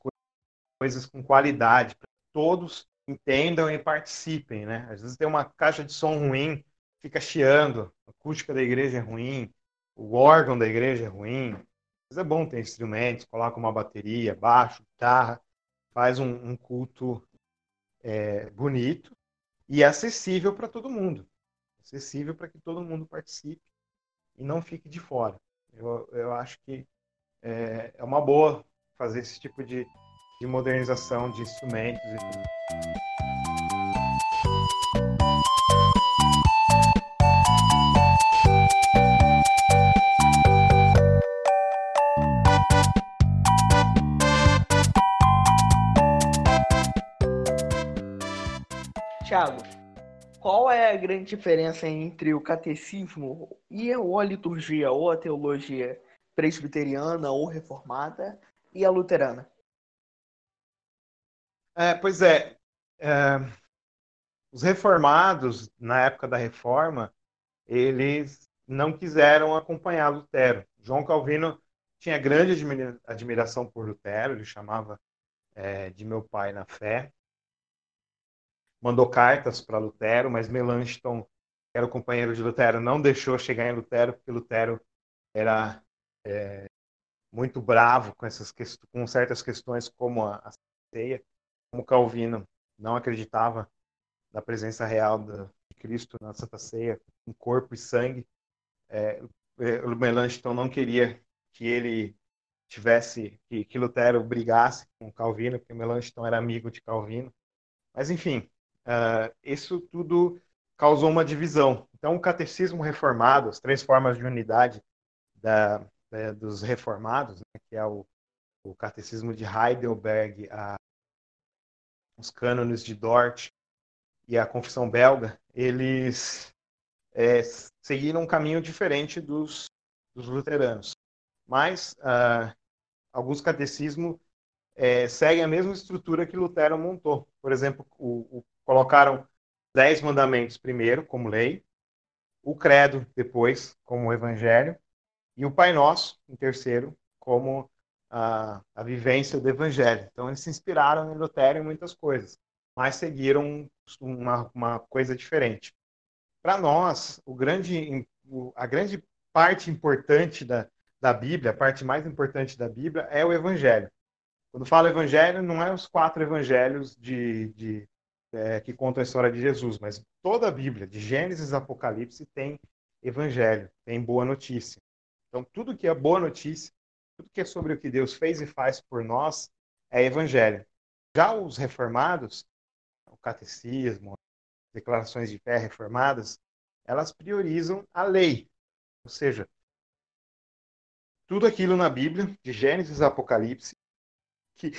coisas com qualidade, para todos entendam e participem. Né? Às vezes tem uma caixa de som ruim, fica chiando, a acústica da igreja é ruim, o órgão da igreja é ruim. Mas é bom ter instrumentos, coloca uma bateria, baixo, guitarra, faz um, um culto é, bonito e acessível para todo mundo. Acessível para que todo mundo participe e não fique de fora. Eu, eu acho que é, é uma boa fazer esse tipo de, de modernização de instrumentos e tudo. Tiago, qual é a grande diferença entre o catecismo e a liturgia ou a teologia presbiteriana ou reformada e a luterana? É, pois é, é, os reformados, na época da reforma, eles não quiseram acompanhar Lutero. João Calvino tinha grande admiração por Lutero, ele chamava é, de meu pai na fé. Mandou cartas para Lutero, mas Melanchthon, que era o companheiro de Lutero, não deixou chegar em Lutero, porque Lutero era é, muito bravo com, essas com certas questões, como a, a ceia, como Calvino não acreditava na presença real de Cristo na Santa Ceia, em corpo e sangue. É, é Melanchthon não queria que ele tivesse que, que Lutero brigasse com Calvino, porque Melanchthon era amigo de Calvino. Mas enfim, uh, isso tudo causou uma divisão. Então, o catecismo reformado, as três formas de unidade da, da, dos reformados, né, que é o, o, catecismo de Heidelberg, a, os cânones de Dort e a confissão belga, eles é, seguiram um caminho diferente dos, dos luteranos. Mas uh, alguns catecismos é, seguem a mesma estrutura que Lutero montou. Por exemplo, o, o, colocaram dez mandamentos primeiro como lei, o credo depois como evangelho e o Pai Nosso em terceiro como a, a vivência do evangelho. Então eles se inspiraram em Lutero em muitas coisas, mas seguiram uma, uma coisa diferente. Para nós, o grande, a grande parte importante da, da Bíblia, a parte mais importante da Bíblia é o Evangelho. Quando falo Evangelho, não é os quatro Evangelhos de, de é, que contam a história de Jesus, mas toda a Bíblia, de Gênesis a Apocalipse, tem Evangelho, tem boa notícia. Então, tudo que é boa notícia, tudo que é sobre o que Deus fez e faz por nós, é Evangelho. Já os reformados, o catecismo, declarações de fé reformadas, elas priorizam a lei, ou seja, tudo aquilo na Bíblia, de Gênesis a Apocalipse, que,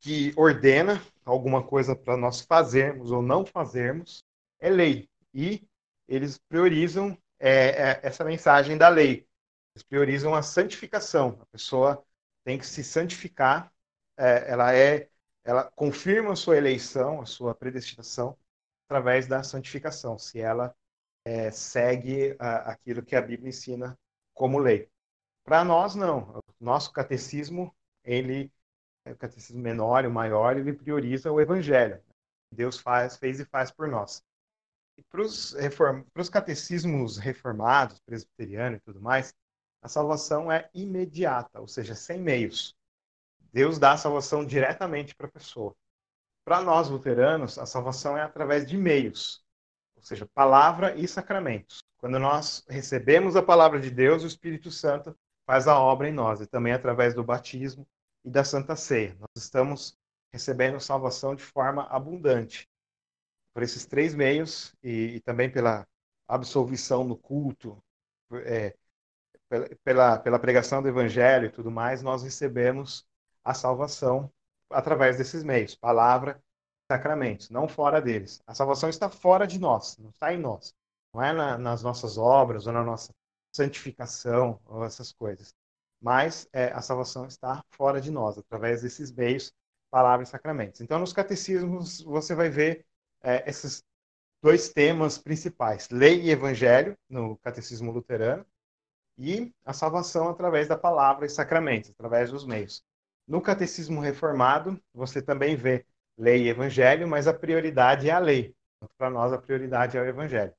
que ordena alguma coisa para nós fazermos ou não fazermos, é lei. E eles priorizam é, é, essa mensagem da lei. Eles priorizam a santificação. A pessoa tem que se santificar. É, ela é, ela confirma a sua eleição, a sua predestinação através da santificação. Se ela é, segue a, aquilo que a Bíblia ensina como lei. Para nós, não. O nosso catecismo, ele o catecismo menor e o maior, ele prioriza o evangelho. Deus faz, fez e faz por nós. E para os reform... catecismos reformados, presbiterianos e tudo mais, a salvação é imediata, ou seja, sem meios. Deus dá a salvação diretamente para a pessoa. Para nós luteranos, a salvação é através de meios, ou seja, palavra e sacramentos. Quando nós recebemos a palavra de Deus, o Espírito Santo faz a obra em nós, e também através do batismo e da Santa Ceia. Nós estamos recebendo salvação de forma abundante. Por esses três meios, e, e também pela absolvição no culto, é, pela, pela pregação do Evangelho e tudo mais, nós recebemos a salvação através desses meios, palavra sacramentos, não fora deles. A salvação está fora de nós, não está em nós. Não é na, nas nossas obras ou na nossa santificação ou essas coisas. Mas é, a salvação está fora de nós, através desses meios, palavras e sacramentos. Então, nos catecismos, você vai ver é, esses dois temas principais: lei e evangelho, no catecismo luterano, e a salvação através da palavra e sacramentos, através dos meios. No catecismo reformado, você também vê lei e evangelho, mas a prioridade é a lei. Para nós, a prioridade é o evangelho.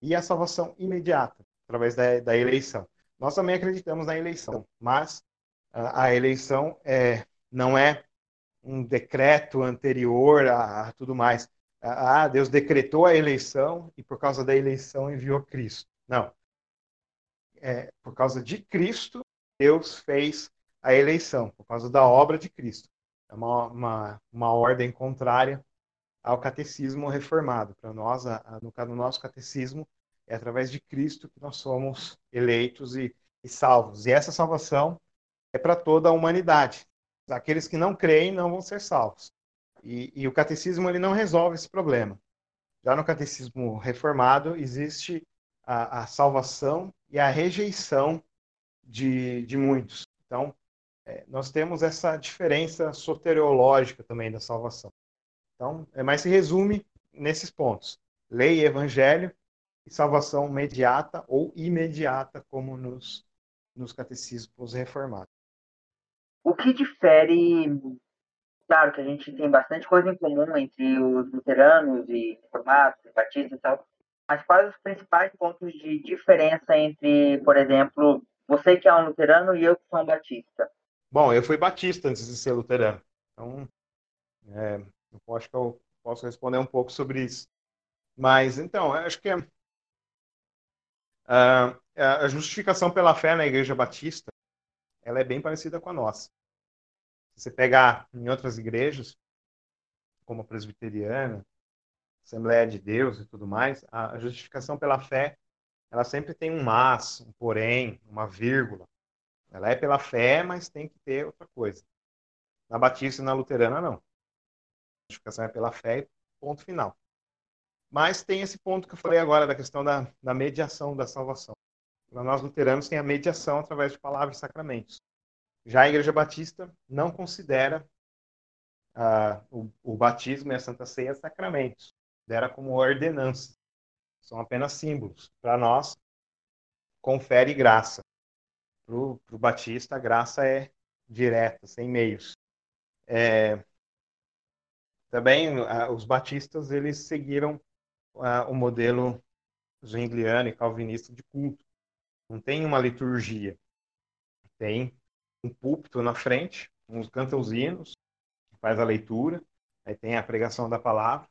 E a salvação imediata, através da, da eleição. Nós também acreditamos na eleição, mas a, eleição é, não é um decreto anterior a, a tudo mais. Ah, Deus decretou a eleição e por causa da eleição enviou Cristo. Não. É, por causa de Cristo, Deus fez a eleição, por causa da obra de Cristo. É uma, uma, uma ordem contrária ao catecismo reformado. Para nós, a, a, no, no nosso catecismo, é através de Cristo que nós somos eleitos e, e salvos. E essa salvação é para toda a humanidade. Aqueles que não creem não vão ser salvos. E, e, o catecismo ele não resolve esse problema. Já no catecismo reformado existe a, a salvação e a rejeição de, de muitos. Então, é, nós temos essa diferença soteriológica também da salvação. Então, é mais se resume nesses pontos: lei e evangelho salvação imediata ou imediata, como nos, nos catecismos reformados. O que difere claro que a gente tem bastante coisa em comum entre os luteranos e reformados, batistas e tal, mas quais os principais pontos de diferença entre, por exemplo, você que é um luterano e eu que sou um batista? Bom, eu fui batista antes de ser luterano, então é, eu acho que eu posso responder um pouco sobre isso. Mas, então, acho que uh, a justificação pela fé na Igreja Batista ela é bem parecida com a nossa. Se você pegar em outras igrejas, como a presbiteriana, Assembleia de Deus e tudo mais, a justificação pela fé, ela sempre tem um mas, um porém, uma vírgula. Ela é pela fé, mas tem que ter outra coisa. Na Batista e na Luterana, não. A justificação é pela fé e ponto final. Mas tem esse ponto que eu falei agora, da questão da, da mediação da salvação. Para nós luteranos tem a mediação através de palavras e sacramentos. Já a Igreja Batista não considera ah, o, o, batismo e a Santa Ceia sacramentos. Dera como ordenança. São apenas símbolos. Para nós, confere graça. Para o Batista, a graça é direta, sem meios. É, também os batistas eles seguiram o modelo zwingliano e calvinista de culto. Não tem uma liturgia. Tem um púlpito na frente, uns cantam os hinos, faz a leitura, aí tem a pregação da palavra.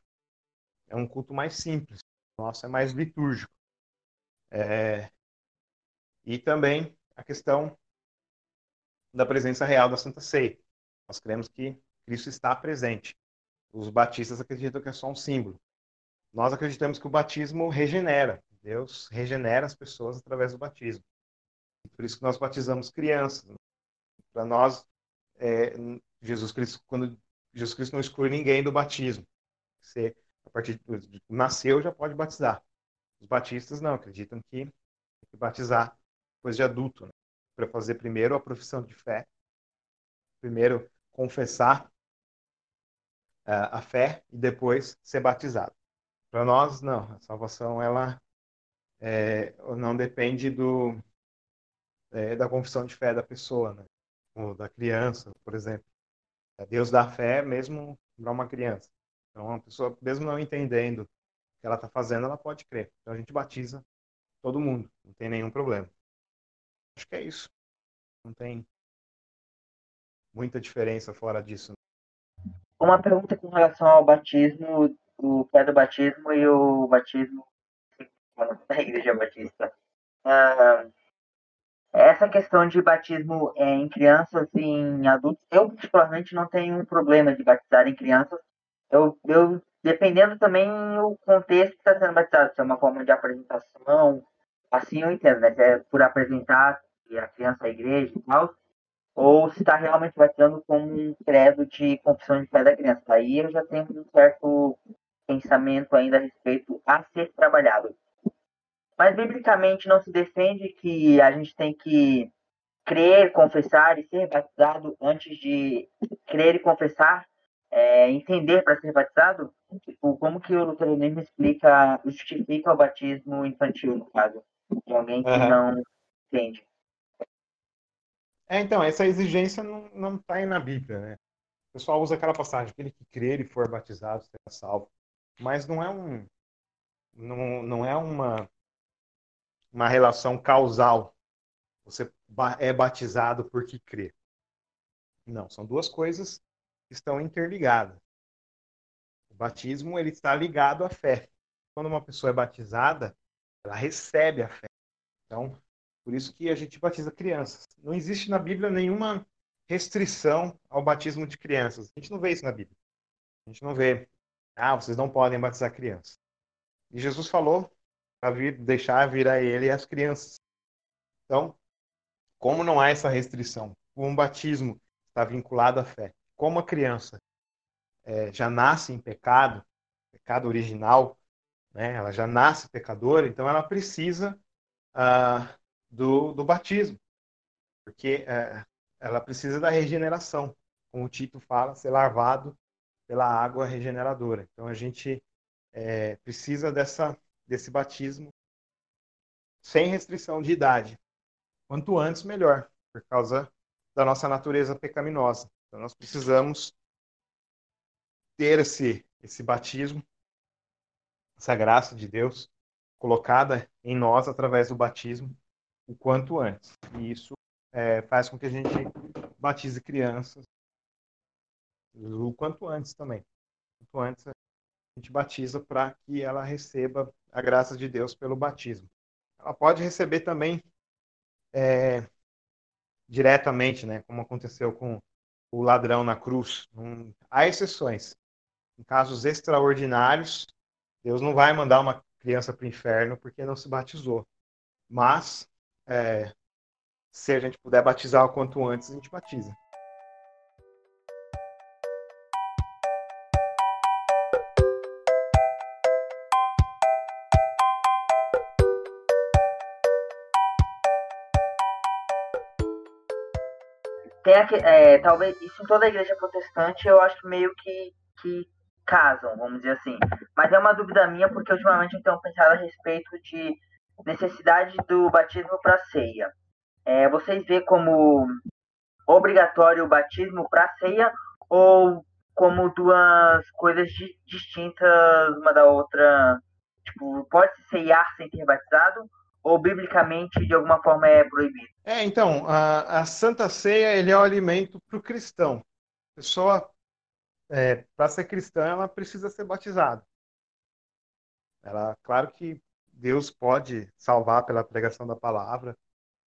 É um culto mais simples. Nosso é mais litúrgico. É... E também a questão da presença real da Santa Ceia. Nós cremos que Cristo está presente. Os batistas acreditam que é só um símbolo. Nós acreditamos que o batismo regenera. Deus regenera as pessoas através do batismo. Por isso que nós batizamos crianças. Para nós, é, Jesus Cristo, quando Jesus Cristo não exclui ninguém do batismo. Você, a partir de nasceu, já pode batizar. Os batistas não, acreditam que tem que batizar depois de adulto. Né? Para fazer primeiro a profissão de fé, primeiro confessar uh, a fé e depois ser batizado. Para nós, não. A salvação, ela é, não depende do, é, da confissão de fé da pessoa, né? ou da criança, por exemplo. É Deus dá fé mesmo para uma criança. Então, uma pessoa, mesmo não entendendo o que ela está fazendo, ela pode crer. Então, a gente batiza todo mundo, não tem nenhum problema. Acho que é isso. Não tem muita diferença fora disso. Uma pergunta com relação ao batismo, o pé do batismo e o batismo da Igreja Batista. Uh, essa questão de batismo é, em crianças e em adultos, eu particularmente não tenho um problema de batizar em crianças. Eu, eu dependendo também o contexto que está sendo batizado, se é uma forma de apresentação, assim eu entendo, né? Se é por apresentar a criança à igreja e tal, ou se está realmente batizando como um credo de confissão de fé da criança. Aí eu já tenho um certo pensamento ainda a respeito a ser trabalhado. Mas, biblicamente, não se defende que a gente tem que crer, confessar e ser batizado antes de crer e confessar, é, entender para ser batizado? Tipo, como que o luteranismo explica, justifica o batismo infantil, no caso, de alguém que uhum. não entende? É, então, essa exigência não está aí na Bíblia, né? O pessoal usa aquela passagem, aquele que crer e for batizado será salvo. Mas não é um... Não, não é uma uma relação causal. Você é batizado porque crê. Não, são duas coisas que estão interligadas. O batismo ele está ligado à fé. Quando uma pessoa é batizada, ela recebe a fé. Então, por isso que a gente batiza crianças. Não existe na Bíblia nenhuma restrição ao batismo de crianças. A gente não vê isso na Bíblia. A gente não vê, ah, vocês não podem batizar crianças. E Jesus falou para vir, deixar vir a ele as crianças. Então, como não há essa restrição, o batismo está vinculado à fé. Como a criança é, já nasce em pecado, pecado original, né, ela já nasce pecadora, então ela precisa ah, do, do batismo, porque é, ela precisa da regeneração, como o Tito fala, ser lavado pela água regeneradora. Então a gente é, precisa dessa, desse batismo sem restrição de idade. Quanto antes, melhor, por causa da nossa natureza pecaminosa. Então nós precisamos ter esse, esse batismo, essa graça de Deus colocada em nós através do batismo o quanto antes. E isso é, faz com que a gente batize crianças o quanto antes também. Quanto antes a gente batiza para que ela receba a graça de Deus pelo batismo. Ela pode receber também é, diretamente, né, como aconteceu com o ladrão na cruz. Um, há exceções. Em casos extraordinários, Deus não vai mandar uma criança para o inferno porque não se batizou. Mas, é, se a gente puder batizar o quanto antes, a gente batiza. Tem a, é, talvez isso em toda a igreja protestante eu acho meio que, que casam, vamos dizer assim. Mas é uma dúvida minha porque ultimamente eu tenho pensado a respeito de necessidade do batismo para ceia. É, vocês vê como obrigatório o batismo para ceia ou como duas coisas distintas uma da outra? Tipo, pode se ceiar sem ter batizado ou biblicamente de alguma forma é proibido? É, então, a, a Santa Ceia ele é o alimento para o cristão. A pessoa, é, para ser cristã, ela precisa ser batizada. Ela, claro que Deus pode salvar pela pregação da palavra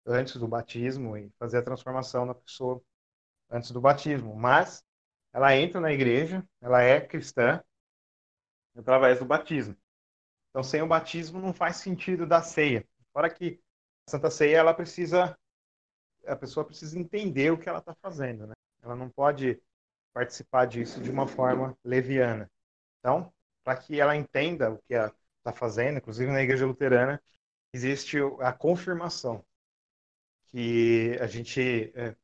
antes do batismo e fazer a transformação na pessoa antes do batismo, mas ela entra na igreja, ela é cristã através do batismo. Então, sem o batismo não faz sentido da ceia. Fora que a Santa Ceia, ela precisa, a pessoa precisa entender o que ela está fazendo, né? Ela não pode participar disso de uma forma leviana. Então, para que ela entenda o que ela está fazendo, inclusive na Igreja Luterana, existe a confirmação que a gente é,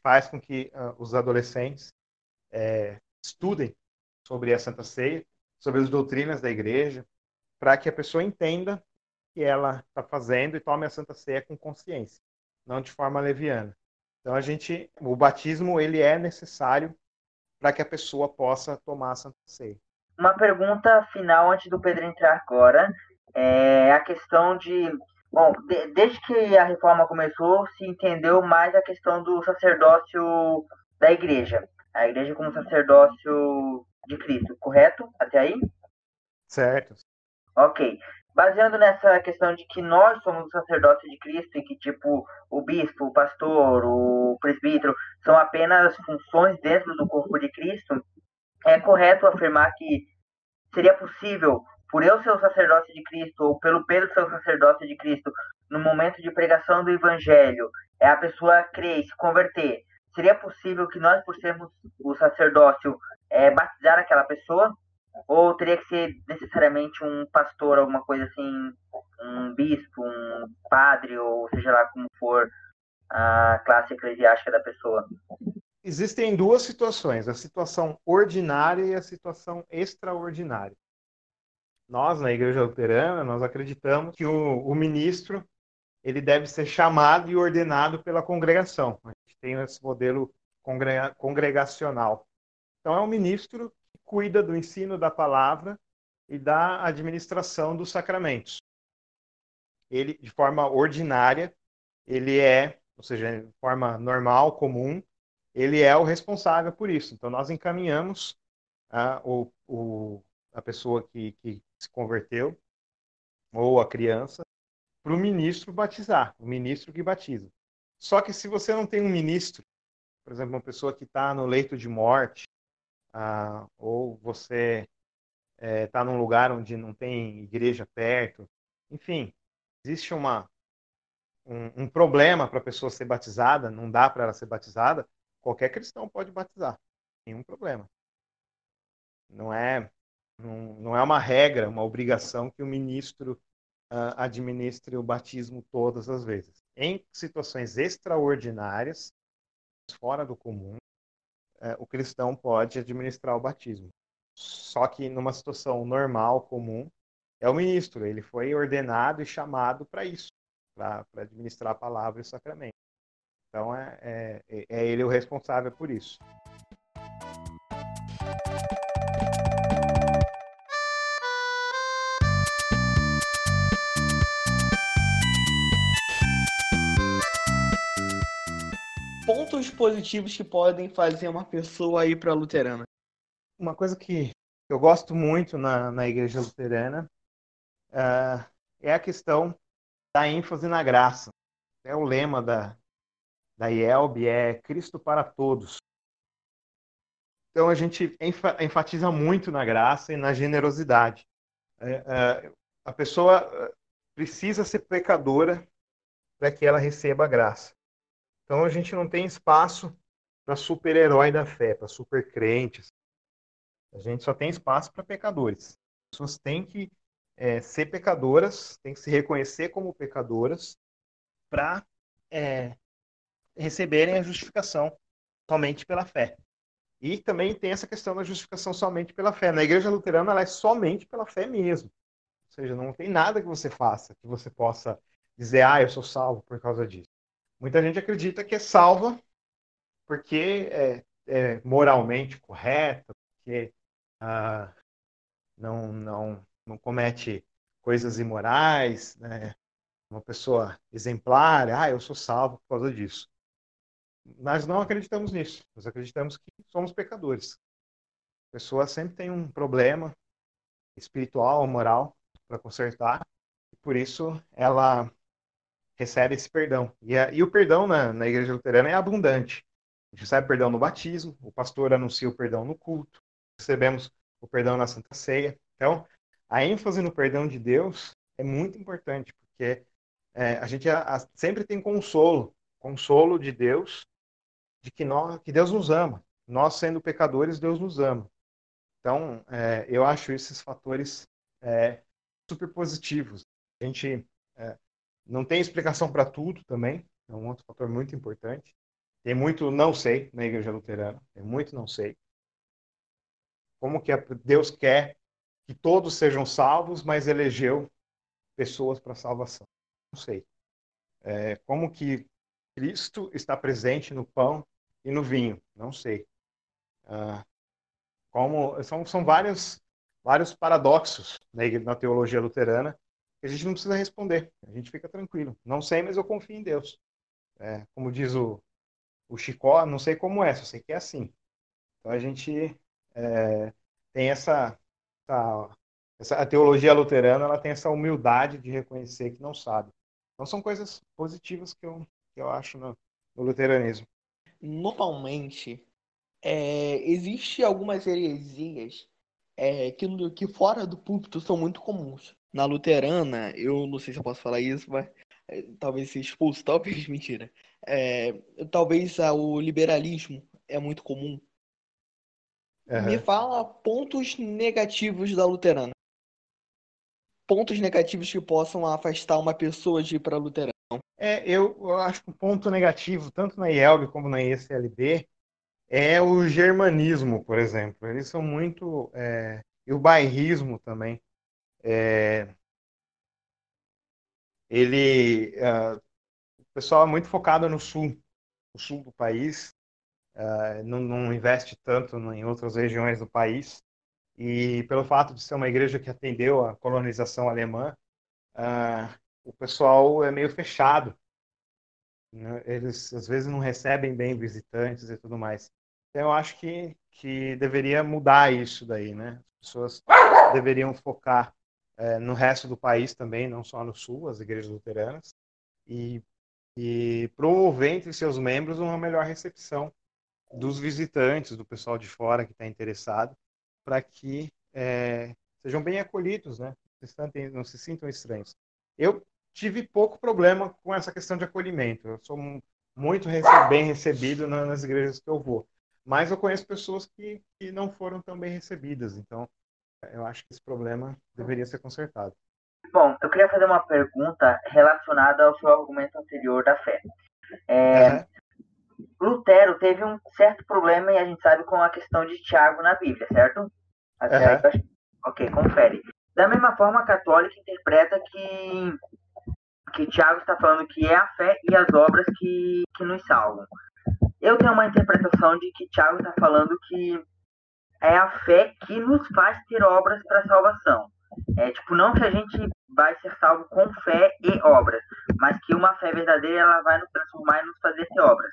faz com que uh, os adolescentes é, estudem sobre a Santa Ceia, sobre as doutrinas da Igreja, para que a pessoa entenda que ela está fazendo e tome a Santa Ceia com consciência, não de forma leviana. Então a gente, o batismo ele é necessário para que a pessoa possa tomar a Santa Ceia. Uma pergunta final antes do Pedro entrar agora é a questão de Bom, de, desde que a reforma começou, se entendeu mais a questão do sacerdócio da igreja. A igreja como sacerdócio de Cristo, correto? Até aí? Certo. Ok baseando nessa questão de que nós somos o sacerdócio de Cristo e que, tipo, o bispo, o pastor, o presbítero são apenas funções dentro do corpo de Cristo, é correto afirmar que seria possível, por eu ser o sacerdócio de Cristo, ou pelo Pedro ser o sacerdócio de Cristo, no momento de pregação do evangelho, é a pessoa crer se converter, seria possível que nós, por sermos o sacerdócio, é, batizar aquela pessoa? Ou teria que ser necessariamente um pastor, alguma coisa assim, um bispo, um padre, ou seja lá como for a classe eclesiástica da pessoa? Existem duas situações, a situação ordinária e a situação extraordinária. Nós, na Igreja Luterana, nós acreditamos que o, o ministro ele deve ser chamado e ordenado pela congregação. A gente tem esse modelo congregacional. Então, é um ministro cuida do ensino da palavra e da administração dos sacramentos. Ele, de forma ordinária, ele é, ou seja, de forma normal, comum, ele é o responsável por isso. Então, nós encaminhamos a, o, o, a pessoa que, que se converteu, ou a criança, para o ministro batizar, o ministro que batiza. Só que se você não tem um ministro, por exemplo, uma pessoa que está no leito de morte, ah, ou você está é, tá num lugar onde não tem igreja perto. Enfim, existe uma, um, um problema para a pessoa ser batizada, não dá para ela ser batizada, qualquer cristão pode batizar, nenhum problema. Não é, não, não é uma regra, uma obrigação que o ministro uh, administre o batismo todas as vezes. Em situações extraordinárias, fora do comum, é, o cristão pode administrar o batismo. Só que numa situação normal, comum, é o ministro. Ele foi ordenado e chamado para isso, para administrar a palavra e o sacramento. Então é, é, é ele o responsável por isso. Pontos positivos que podem fazer uma pessoa ir para a luterana? Uma coisa que eu gosto muito na, na igreja luterana uh, é a questão da ênfase na graça. É o lema da, da IELB, é Cristo para todos. Então a gente enfatiza muito na graça e na generosidade. É, é, a pessoa precisa ser pecadora para que ela receba a graça. Então a gente não tem espaço para super-herói da fé, para super crentes. A gente só tem espaço para pecadores. As pessoas têm que é, ser pecadoras, têm que se reconhecer como pecadoras para é, receberem a justificação somente pela fé. E também tem essa questão da justificação somente pela fé. Na igreja luterana, ela é somente pela fé mesmo. Ou seja, não tem nada que você faça que você possa dizer, ah, eu sou salvo por causa disso. Muita gente acredita que é salva porque é, é moralmente correta, porque ah, não, não, não comete coisas imorais, né? uma pessoa exemplar, ah, eu sou salvo por causa disso. Nós não acreditamos nisso. Nós acreditamos que somos pecadores. A pessoa sempre tem um problema espiritual ou moral para consertar, e por isso ela recebe esse perdão. E, a, e o perdão na, na igreja luterana é abundante. A gente recebe perdão no batismo, o pastor anuncia o perdão no culto, recebemos o perdão na Santa Ceia. Então, a ênfase no perdão de Deus é muito importante, porque é, a gente a, a, sempre tem consolo, consolo de Deus, de que, nós, que Deus nos ama. Nós, sendo pecadores, Deus nos ama. Então, é, eu acho esses fatores é, super positivos. A gente é, não tem explicação para tudo também, é um outro fator muito importante. Tem muito não sei na igreja luterana, tem muito não sei. Como que Deus quer que todos sejam salvos, mas elegeu pessoas para salvação? Não sei. É, como que Cristo está presente no pão e no vinho? Não sei. Ah, como são, são vários vários paradoxos na, na teologia luterana a gente não precisa responder, a gente fica tranquilo. Não sei, mas eu confio em Deus. É, como diz o, o Chicó, não sei como é, só sei que é assim. Então a gente é, tem essa, essa, essa, A teologia luterana ela tem essa humildade de reconhecer que não sabe. Então são coisas positivas que eu, que eu acho no, no luteranismo. Normalmente, é, existe algumas heresias é, que, que fora do púlpito são muito comuns na luterana, eu não sei se eu posso falar isso, mas é, talvez seja expulso, [laughs] talvez, mentira. É, talvez ah, o liberalismo é muito comum. Uhum. Me fala pontos negativos da luterana. Pontos negativos que possam afastar uma pessoa de ir para a luterana. É, eu, eu acho que o um ponto negativo, tanto na IELB como na ECLB, é o germanismo, por exemplo. Eles são muito. É, e o bairrismo também. É, ele, uh, o pessoal é muito focado no sul, no sul do país, uh, não, não, investe tanto em outras regiões do país. E pelo fato de ser uma igreja que atendeu a colonização alemã, uh, o pessoal é meio fechado. Né? Eles às vezes não recebem bem visitantes e tudo mais. Então eu acho que, que deveria mudar isso daí, né? As pessoas deveriam focar é, no resto do país também, não só no sul, as igrejas luteranas, e, e promover entre seus membros uma melhor recepção dos visitantes, do pessoal de fora que está interessado, para que é, sejam bem acolhidos, né? Não se sintam estranhos. Eu tive pouco problema com essa questão de acolhimento. Eu sou muito bem recebido nas igrejas que eu vou. Mas eu conheço pessoas que, que não foram tão bem recebidas. Então, eu acho que esse problema deveria ser consertado. Bom, eu queria fazer uma pergunta relacionada ao seu argumento anterior da fé. É, Lutero teve um certo problema e a gente sabe com a questão de Tiago na Bíblia, certo? Até uhum. Ok, confere. Da mesma forma, a católica interpreta que, que Tiago está falando que é a fé e as obras que, que nos salvam. Eu tenho uma interpretação de que Tiago está falando que é a fé que nos faz ter obras para salvação. É tipo, não que a gente vai ser salvo com fé e obras, mas que uma fé verdadeira ela vai nos transformar e nos fazer ter obras.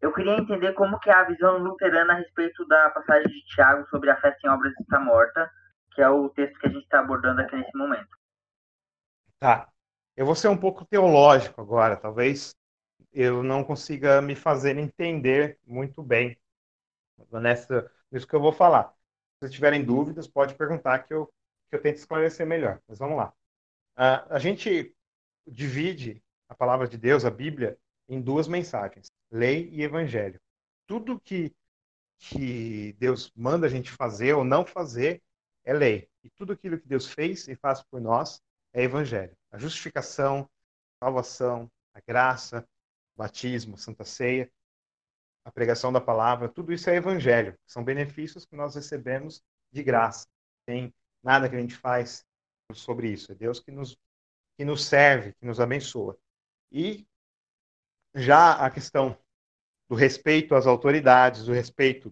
Eu queria entender como que é a visão luterana a respeito da passagem de Tiago sobre a fé sem obras está morta, que é o texto que a gente está abordando aqui nesse momento. Tá. Eu vou ser um pouco teológico agora, talvez eu não consiga me fazer entender muito bem nessa, nisso que eu vou falar. Se tiverem dúvidas, pode perguntar que eu, que eu tento esclarecer melhor. Mas vamos lá. Uh, a gente divide a palavra de Deus, a Bíblia, em duas mensagens: lei e evangelho. Tudo que, que Deus manda a gente fazer ou não fazer é lei. E tudo aquilo que Deus fez e faz por nós é evangelho. A justificação, a salvação, a graça, o batismo, a santa ceia, a pregação da palavra, tudo isso é evangelho. São benefícios que nós recebemos de graça. Tem nada que a gente faz sobre isso. É Deus que nos, que nos serve, que nos abençoa. E já a questão do respeito às autoridades, do respeito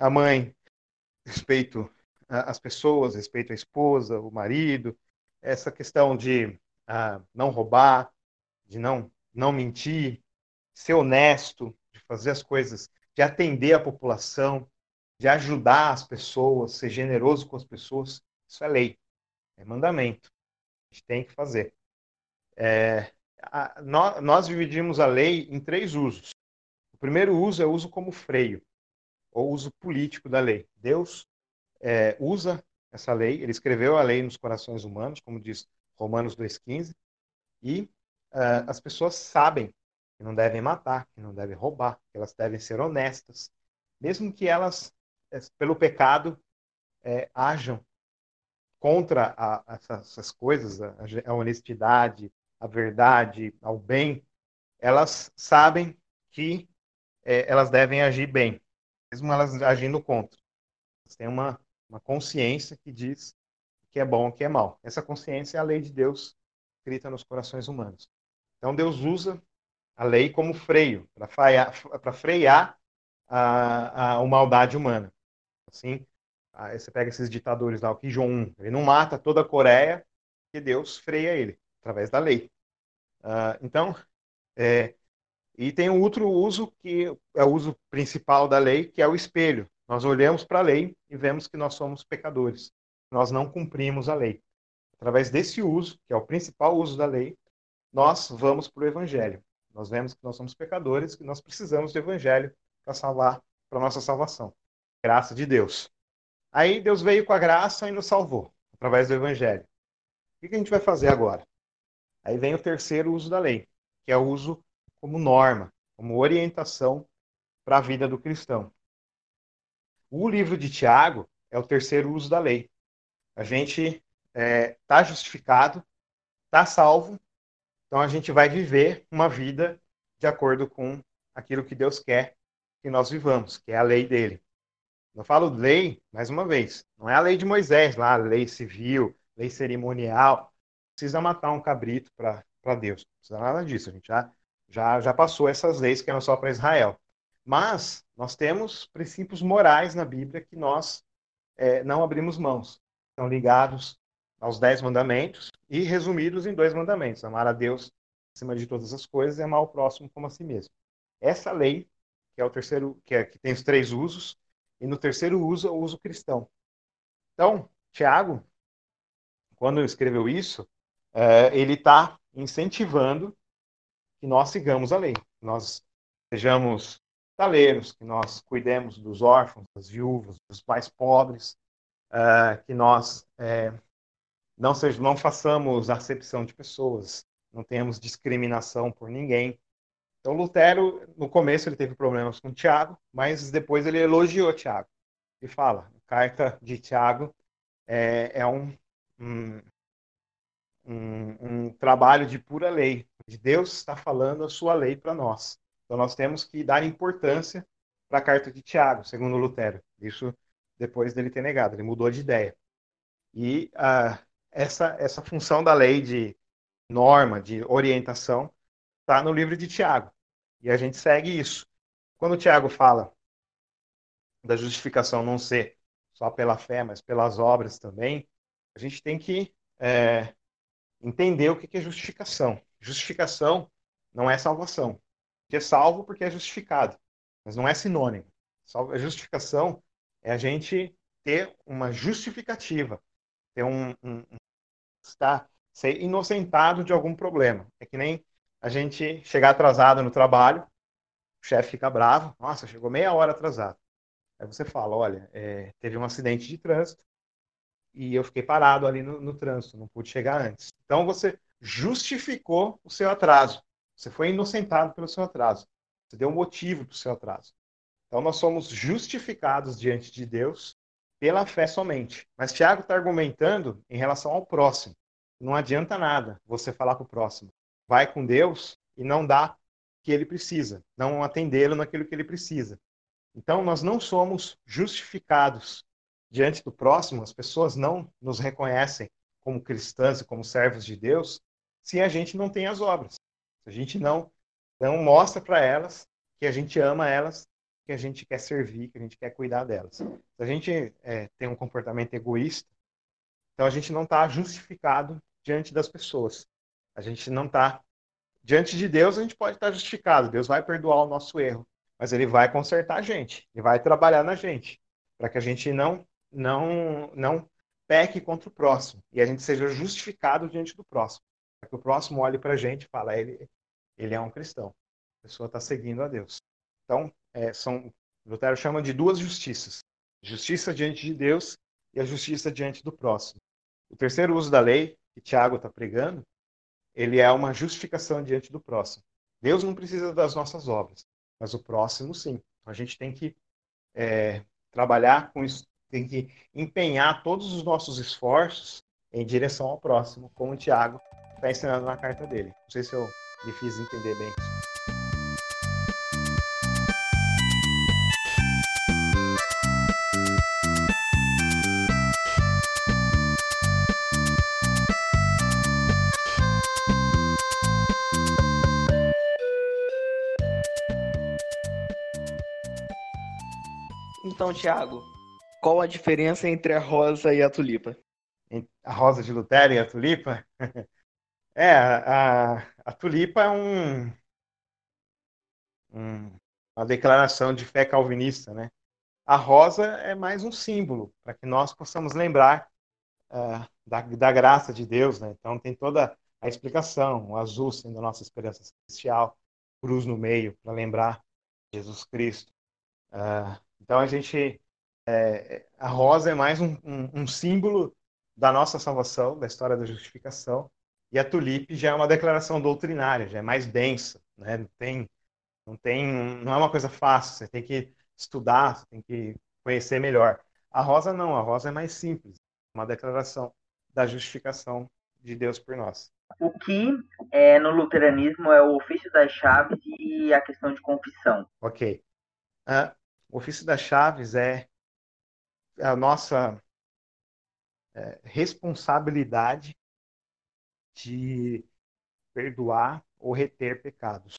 à mãe, respeito às pessoas, respeito à esposa, o marido, essa questão de uh, não roubar, de não, não mentir, ser honesto, fazer as coisas, de atender a população, de ajudar as pessoas, ser generoso com as pessoas, isso é lei, é mandamento. A gente tem que fazer. É, a, nós, dividimos a lei em três usos. O primeiro uso é o uso como freio, ou uso político da lei. Deus é, usa essa lei, ele escreveu a lei nos corações humanos, como diz Romanos 2,15, e uh, as pessoas sabem que não devem matar, que não devem roubar, que elas devem ser honestas, mesmo que elas, é, pelo pecado, é, ajam contra a, essas coisas, a, a honestidade, a verdade, ao bem, elas sabem que é, elas devem agir bem, mesmo elas agindo contra. Elas têm uma, uma consciência que diz que é bom, que é mal. Essa consciência é a lei de Deus escrita nos corações humanos. Então Deus usa a lei como freio para frear, a, a, a maldade humana. Assim, aí você pega esses ditadores lá, o Kim Jong-un, ele não mata toda a Coreia, que Deus freia ele através da lei. Uh, então, é, e tem um outro uso que é o uso principal da lei, que é o espelho. Nós olhamos para a lei e vemos que nós somos pecadores. Nós não cumprimos a lei. Através desse uso, que é o principal uso da lei, nós vamos para o evangelho. Nós vemos que nós somos pecadores, que nós precisamos do evangelho para salvar, para nossa salvação. Graça de Deus. Aí Deus veio com a graça e nos salvou através do evangelho. O que a gente vai fazer agora? Aí vem o terceiro uso da lei, que é o uso como norma, como orientação para a vida do cristão. O livro de Tiago é o terceiro uso da lei. A gente está é, tá justificado, está salvo, então a gente vai viver uma vida de acordo com aquilo que Deus quer que nós vivamos, que é a lei dele. Eu falo lei, mais uma vez, não é a lei de Moisés, lá, lei civil, lei cerimonial, precisa matar um cabrito para Deus. Não precisa nada disso. A gente já, já, já passou essas leis que eram só para Israel. Mas nós temos princípios morais na Bíblia que nós é, não abrimos mãos. Estão ligados aos dez mandamentos e resumidos em dois mandamentos: amar a Deus acima de todas as coisas e amar o próximo como a si mesmo. Essa lei, que é o terceiro, que, é, que tem os três usos, e no terceiro uso é o uso cristão. Então, Tiago, quando escreveu isso, é, ele está incentivando que nós sigamos a lei, nós sejamos taleiros, que nós cuidemos dos órfãos, das viúvas, dos mais pobres, é, que nós não, seja, não façamos acepção de pessoas, não tenhamos discriminação por ninguém. Então, Lutero, no começo, ele teve problemas com Tiago, mas depois ele elogiou Tiago. E fala, a carta de Tiago é, é um, um, um, um trabalho de pura lei, de Deus está falando a sua lei para nós. Então nós temos que dar importância para a carta de Tiago, segundo Lutero. Isso depois dele ter negado, ele mudou de ideia. E uh, essa, essa função da lei de norma, de orientação, está no livro de Tiago. E a gente segue isso. Quando Tiago fala da justificação não ser só pela fé, mas pelas obras também, a gente tem que é, entender o que é justificação. Justificação não é salvação. Que é salvo porque é justificado, mas não é sinônimo. A justificação é a gente ter uma justificativa, ter um, um, estar ser inocentado de algum problema. É que nem a gente chegar atrasado no trabalho, o chefe fica bravo, nossa, chegou meia hora atrasado. Aí você fala, olha, é, teve um acidente de trânsito e eu fiquei parado ali no, no trânsito, não pude chegar antes. Então você justificou o seu atraso. Você foi inocentado pelo seu atraso. Você deu um motivo para o seu atraso. Então nós somos justificados diante de Deus pela fé somente. Mas Tiago está argumentando em relação ao próximo. Não adianta nada você falar para o próximo. Vai com Deus e não dá o que ele precisa. Não atendê-lo naquilo que ele precisa. Então nós não somos justificados diante do próximo. As pessoas não nos reconhecem como cristãs e como servos de Deus se a gente não tem as obras. Se a gente não, não mostra para elas que a gente ama elas, que a gente quer servir, que a gente quer cuidar delas. Se a gente é, tem um comportamento egoísta, então a gente não está justificado diante das pessoas. A gente não está diante de Deus, a gente pode estar tá justificado. Deus vai perdoar o nosso erro, mas Ele vai consertar a gente. Ele vai trabalhar na gente para que a gente não não não peque contra o próximo e a gente seja justificado diante do próximo, para que o próximo olhe para a gente e fale, ele ele é um cristão. A pessoa está seguindo a Deus. Então, é, são, Lutero chama de duas justiças: justiça diante de Deus e a justiça diante do próximo. O terceiro uso da lei, que Tiago está pregando, ele é uma justificação diante do próximo. Deus não precisa das nossas obras, mas o próximo sim. Então, a gente tem que é, trabalhar com isso, tem que empenhar todos os nossos esforços em direção ao próximo, como o Tiago está ensinando na carta dele. Não sei se eu me fiz entender bem Então, Thiago, qual a diferença entre a rosa e a tulipa? A rosa de Lutero e a tulipa? [laughs] É, a, a tulipa é um, um, uma declaração de fé calvinista, né? A rosa é mais um símbolo para que nós possamos lembrar uh, da, da graça de Deus, né? Então tem toda a explicação, o azul sendo a nossa esperança celestial, cruz no meio para lembrar Jesus Cristo. Uh, então a gente, é, a rosa é mais um, um, um, símbolo da nossa salvação, da história da justificação, e a tulipe já é uma declaração doutrinária, já é mais densa, né? Não tem, não tem, não é uma coisa fácil. Você tem que estudar, você tem que conhecer melhor. A rosa não, a rosa é mais simples, uma declaração da justificação de Deus por nós. O que é, no luteranismo é o ofício das chaves e a questão de confissão. Ok. Uh, o ofício das chaves é a nossa é, responsabilidade de perdoar ou reter pecados.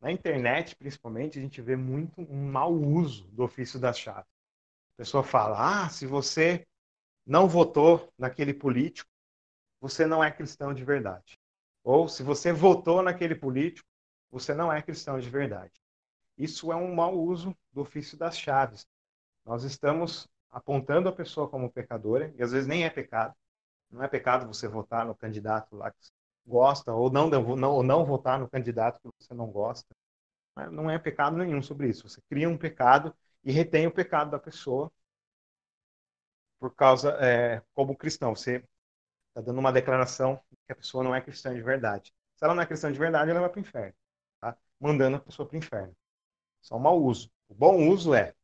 Na internet, principalmente, a gente vê muito um mau uso do ofício das chaves. A pessoa fala: ah, se você não votou naquele político, você não é cristão de verdade. Ou se você votou naquele político, você não é cristão de verdade. Isso é um mau uso do ofício das chaves. Nós estamos apontando a pessoa como pecadora, e às vezes nem é pecado. Não é pecado você votar no candidato lá que você gosta, ou não, não, ou não votar no candidato que você não gosta. Não é pecado nenhum sobre isso. Você cria um pecado e retém o pecado da pessoa por causa, é, como cristão. Você está dando uma declaração que a pessoa não é cristã de verdade. Se ela não é cristã de verdade, ela vai para o inferno. Tá? Mandando a pessoa para o inferno. Só um mau uso. O bom uso é,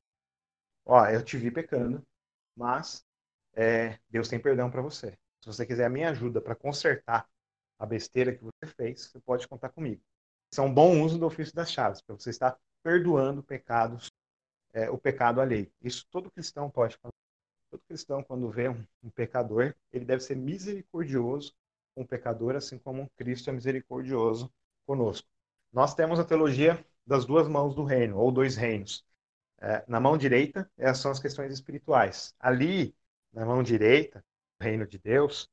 ó, eu te vi pecando, mas é, Deus tem perdão para você. Se você quiser a minha ajuda para consertar a besteira que você fez, você pode contar comigo. Isso é um bom uso do ofício das chaves, para você estar perdoando pecados, é, o pecado alheio. Isso todo cristão pode fazer. Todo cristão, quando vê um, um pecador, ele deve ser misericordioso com o pecador, assim como Cristo é misericordioso conosco. Nós temos a teologia das duas mãos do reino, ou dois reinos. É, na mão direita, essas são as questões espirituais. Ali, na mão direita, o reino de Deus,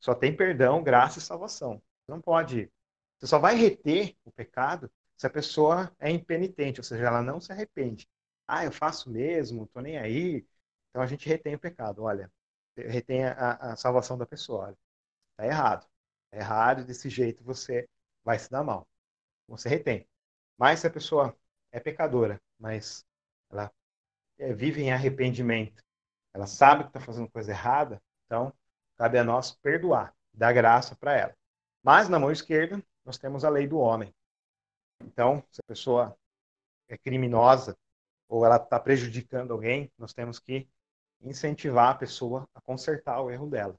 só tem perdão, graça e salvação. Não pode. Você só vai reter o pecado se a pessoa é impenitente, ou seja, ela não se arrepende. Ah, eu faço mesmo, tô nem aí. Então a gente retém o pecado. Olha, retém a, a salvação da pessoa. Olha, tá errado. É errado, desse jeito você vai se dar mal. Você retém. Mas se a pessoa é pecadora, mas ela é, vive em arrependimento, ela sabe que está fazendo coisa errada, então cabe a nós perdoar, dar graça para ela. Mas na mão esquerda, nós temos a lei do homem. Então, se a pessoa é criminosa ou ela está prejudicando alguém, nós temos que incentivar a pessoa a consertar o erro dela.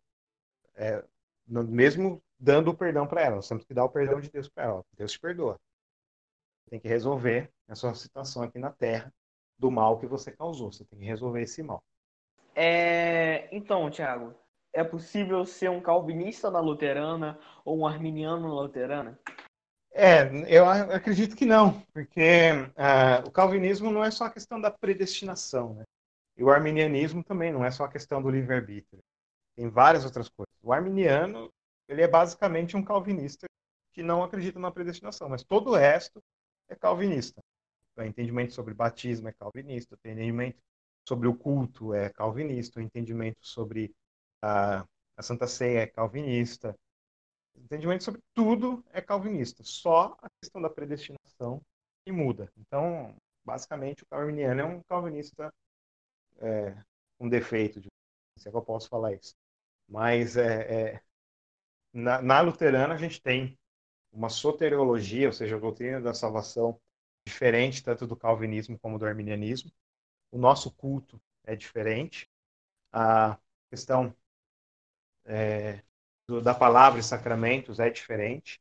É, mesmo dando o perdão para ela, nós temos que dar o perdão de Deus para ela. Deus te perdoa. Tem que resolver a sua situação aqui na Terra do mal que você causou. Você tem que resolver esse mal. É... Então, Tiago, é possível ser um calvinista na luterana ou um arminiano na luterana? É, eu acredito que não, porque uh, o calvinismo não é só a questão da predestinação, né? E o arminianismo também não é só a questão do livre-arbítrio. Tem várias outras coisas. O arminiano, ele é basicamente um calvinista que não acredita na predestinação, mas todo o resto é calvinista. O entendimento sobre batismo é calvinista, o entendimento sobre o culto é calvinista, o entendimento sobre a, a Santa Ceia é calvinista, o entendimento sobre tudo é calvinista, só a questão da predestinação que muda. Então, basicamente, o calviniano é um calvinista é, com defeito, de, se é que eu posso falar isso. Mas é, é na, na luterana a gente tem uma soteriologia, ou seja, a doutrina da salvação diferente tanto do calvinismo como do arminianismo. O nosso culto é diferente. A questão é, do, da palavra e sacramentos é diferente.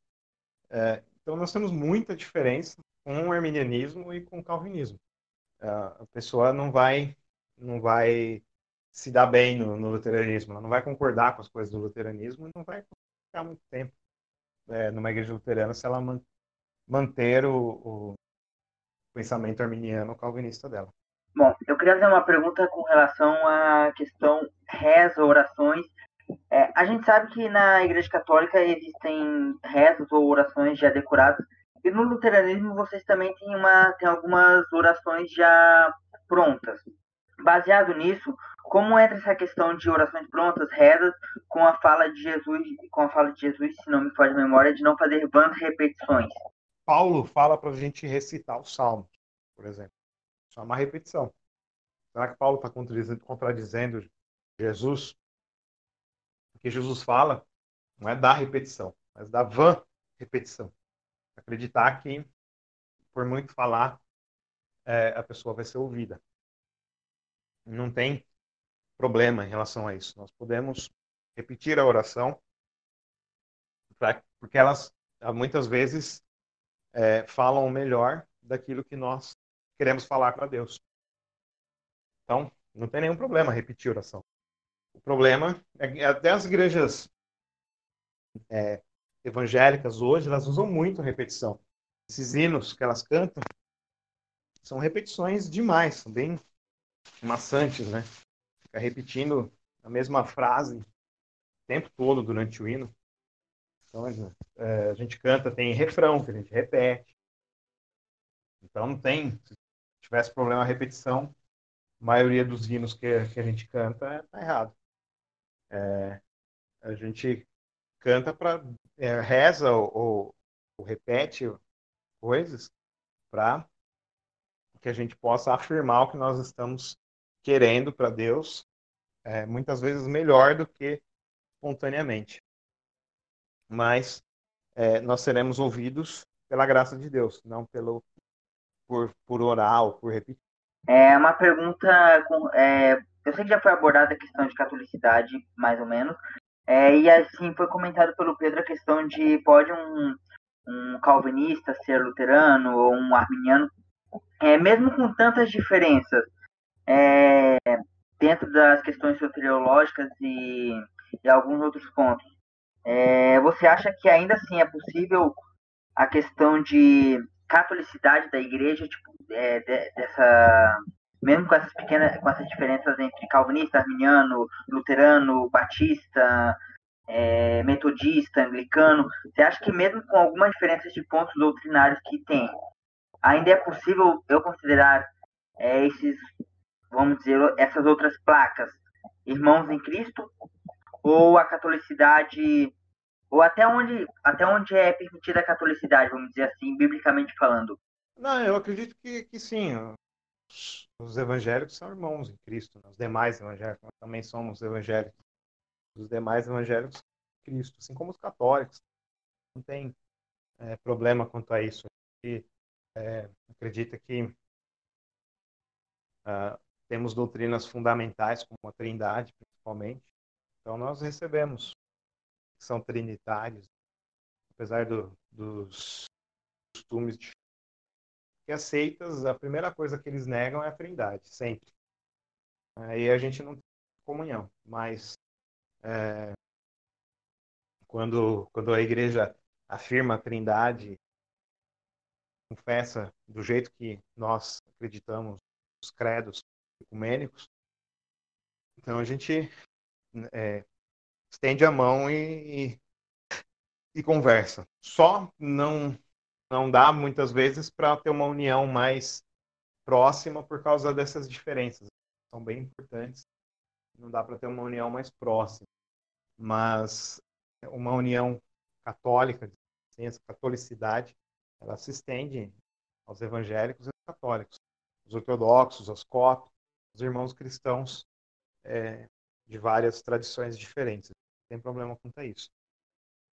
É, então, nós temos muita diferença com o arminianismo e com o calvinismo. É, a pessoa não vai, não vai se dar bem no, no, luteranismo, ela não vai concordar com as coisas do luteranismo e não vai ficar muito tempo é, numa igreja luterana se ela man, manter o, o, pensamento arminiano calvinista dela. Bom, eu queria fazer uma pergunta com relação à questão reza, orações. É, a gente sabe que na Igreja Católica existem rezas ou orações já decoradas, e no luteranismo vocês também têm, uma, têm algumas orações já prontas. Baseado nisso, como entra essa questão de orações prontas, rezas, com a fala de Jesus, com a fala de Jesus, se não me faz memória, de não fazer vãs repetições? Paulo fala para a gente recitar o Salmo, por exemplo. Isso é uma repetição. Será que Paulo está contradizendo Jesus? Porque Jesus fala, não é da repetição, mas da van repetição. Acreditar que, por muito falar, é, a pessoa vai ser ouvida. Não tem problema em relação a isso. Nós podemos repetir a oração, porque elas muitas vezes é, falam melhor daquilo que nós queremos falar para Deus. Então, não tem nenhum problema repetir oração. O problema é que até as igrejas é, evangélicas hoje, elas usam muito a repetição. Esses hinos que elas cantam são repetições demais, são bem maçantes, né? Ficar repetindo a mesma frase o tempo todo durante o hino. Então, é, a gente canta, tem refrão que a gente repete. Então, não tem. Se tivesse problema a repetição, a maioria dos hinos que, que a gente canta está errado. É, a gente canta para. É, reza ou, ou, ou repete coisas para que a gente possa afirmar o que nós estamos querendo para Deus, é, muitas vezes melhor do que espontaneamente mas é, nós seremos ouvidos pela graça de Deus, não pelo por, por oral, por repetir. É uma pergunta, com, é, eu sei que já foi abordada a questão de catolicidade, mais ou menos, é, e assim foi comentado pelo Pedro a questão de pode um, um calvinista ser luterano ou um arminiano, é, mesmo com tantas diferenças é, dentro das questões soteriológicas e, e alguns outros pontos, é, você acha que ainda assim é possível a questão de catolicidade da igreja, tipo, é, de, dessa mesmo com essas pequenas com essas diferenças entre calvinista, arminiano, luterano, batista, é, metodista, anglicano, você acha que mesmo com algumas diferenças de pontos doutrinários que tem, ainda é possível eu considerar é, esses, vamos dizer, essas outras placas irmãos em Cristo? Ou a catolicidade, ou até onde, até onde é permitida a catolicidade, vamos dizer assim, biblicamente falando? Não, eu acredito que, que sim. Os evangélicos são irmãos em Cristo. Né? Os demais evangélicos nós também somos evangélicos dos demais evangélicos Cristo, assim como os católicos. Não tem é, problema quanto a isso. E, é, acredita que uh, temos doutrinas fundamentais, como a Trindade, principalmente. Então, nós recebemos que são trinitários, apesar do, dos costumes de que aceitas, a primeira coisa que eles negam é a Trindade, sempre. Aí a gente não tem comunhão, mas é, quando, quando a igreja afirma a trindade, confessa do jeito que nós acreditamos os credos ecumênicos, então a gente é, estende a mão e, e, e, conversa. Só não, não dá muitas vezes para ter uma união mais próxima por causa dessas diferenças. São bem importantes. Não dá para ter uma união mais próxima mas uma união católica, essa catolicidade, ela se estende aos evangélicos e aos católicos, os ortodoxos, aos coptos, os irmãos cristãos é, de várias tradições diferentes. Não tem problema quanto a isso.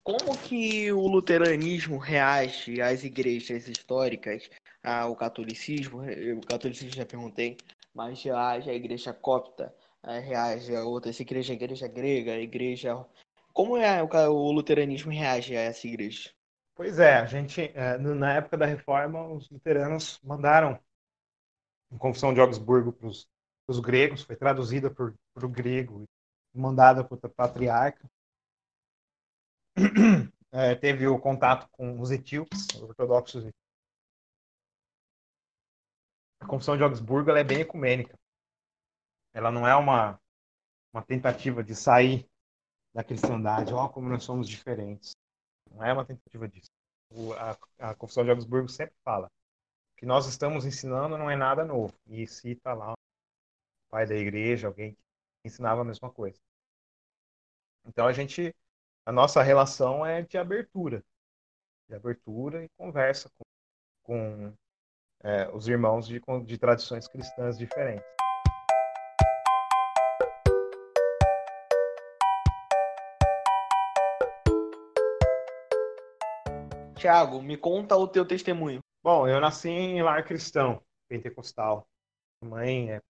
Como que o luteranismo reage às igrejas históricas, ao catolicismo? O catolicismo já perguntei, mas reage à igreja copta, reage a outras igrejas, a igreja grega, a igreja. Como é o, luteranismo reage a essa igreja? Pois é, a gente, é, na época da reforma, os luteranos mandaram a Confissão de Augsburgo para os gregos, foi traduzida para o grego, mandada para o patriarca. [clears throat] É, teve o contato com os etíopes, os ortodoxos. A Confissão de Augsburgo é bem ecumênica. Ela não é uma, uma tentativa de sair da cristandade, como nós somos diferentes. Não é uma tentativa disso. O, a, a Confissão de Augsburgo sempre fala que nós estamos ensinando não é nada novo. E cita lá pai da igreja, alguém que ensinava a mesma coisa. Então a gente, a nossa relação é de abertura, de abertura e conversa com, com é, os irmãos de, de tradições cristãs diferentes. Tiago, me conta o teu testemunho. Bom, eu nasci em lar cristão, pentecostal. Minha mãe é.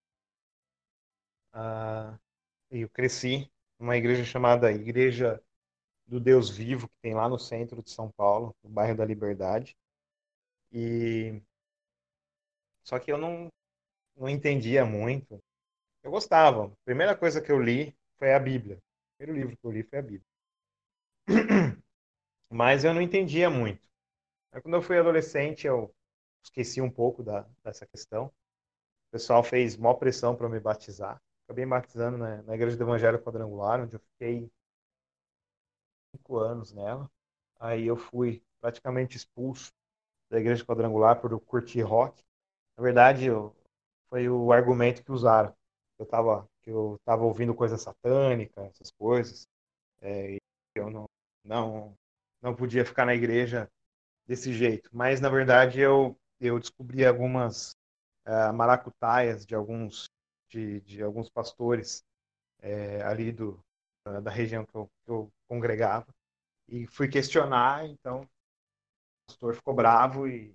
Ah, eu cresci numa igreja chamada Igreja do Deus Vivo, que tem lá no centro de São Paulo, no bairro da Liberdade. E só que eu não, não entendia muito. Eu gostava. A primeira coisa que eu li foi a Bíblia. O primeiro livro que eu li foi a Bíblia. [clears throat] mas eu não entendia muito. Aí, quando eu fui adolescente, eu esqueci um pouco da, dessa questão. O pessoal fez maior pressão para me batizar. Acabei batizando na, na Igreja do Evangelho Quadrangular, onde eu fiquei cinco anos nela. Aí eu fui praticamente expulso da Igreja Quadrangular por curtir rock. Na verdade, eu, foi o argumento que usaram. Eu estava que eu tava ouvindo coisa satânica, essas coisas. É, eu não, não não podia ficar na igreja desse jeito. Mas, na verdade, eu, eu descobri algumas uh, maracutaias de alguns, de, de alguns pastores é, ali do, da região que eu, que eu congregava. E fui questionar, então o pastor ficou bravo e,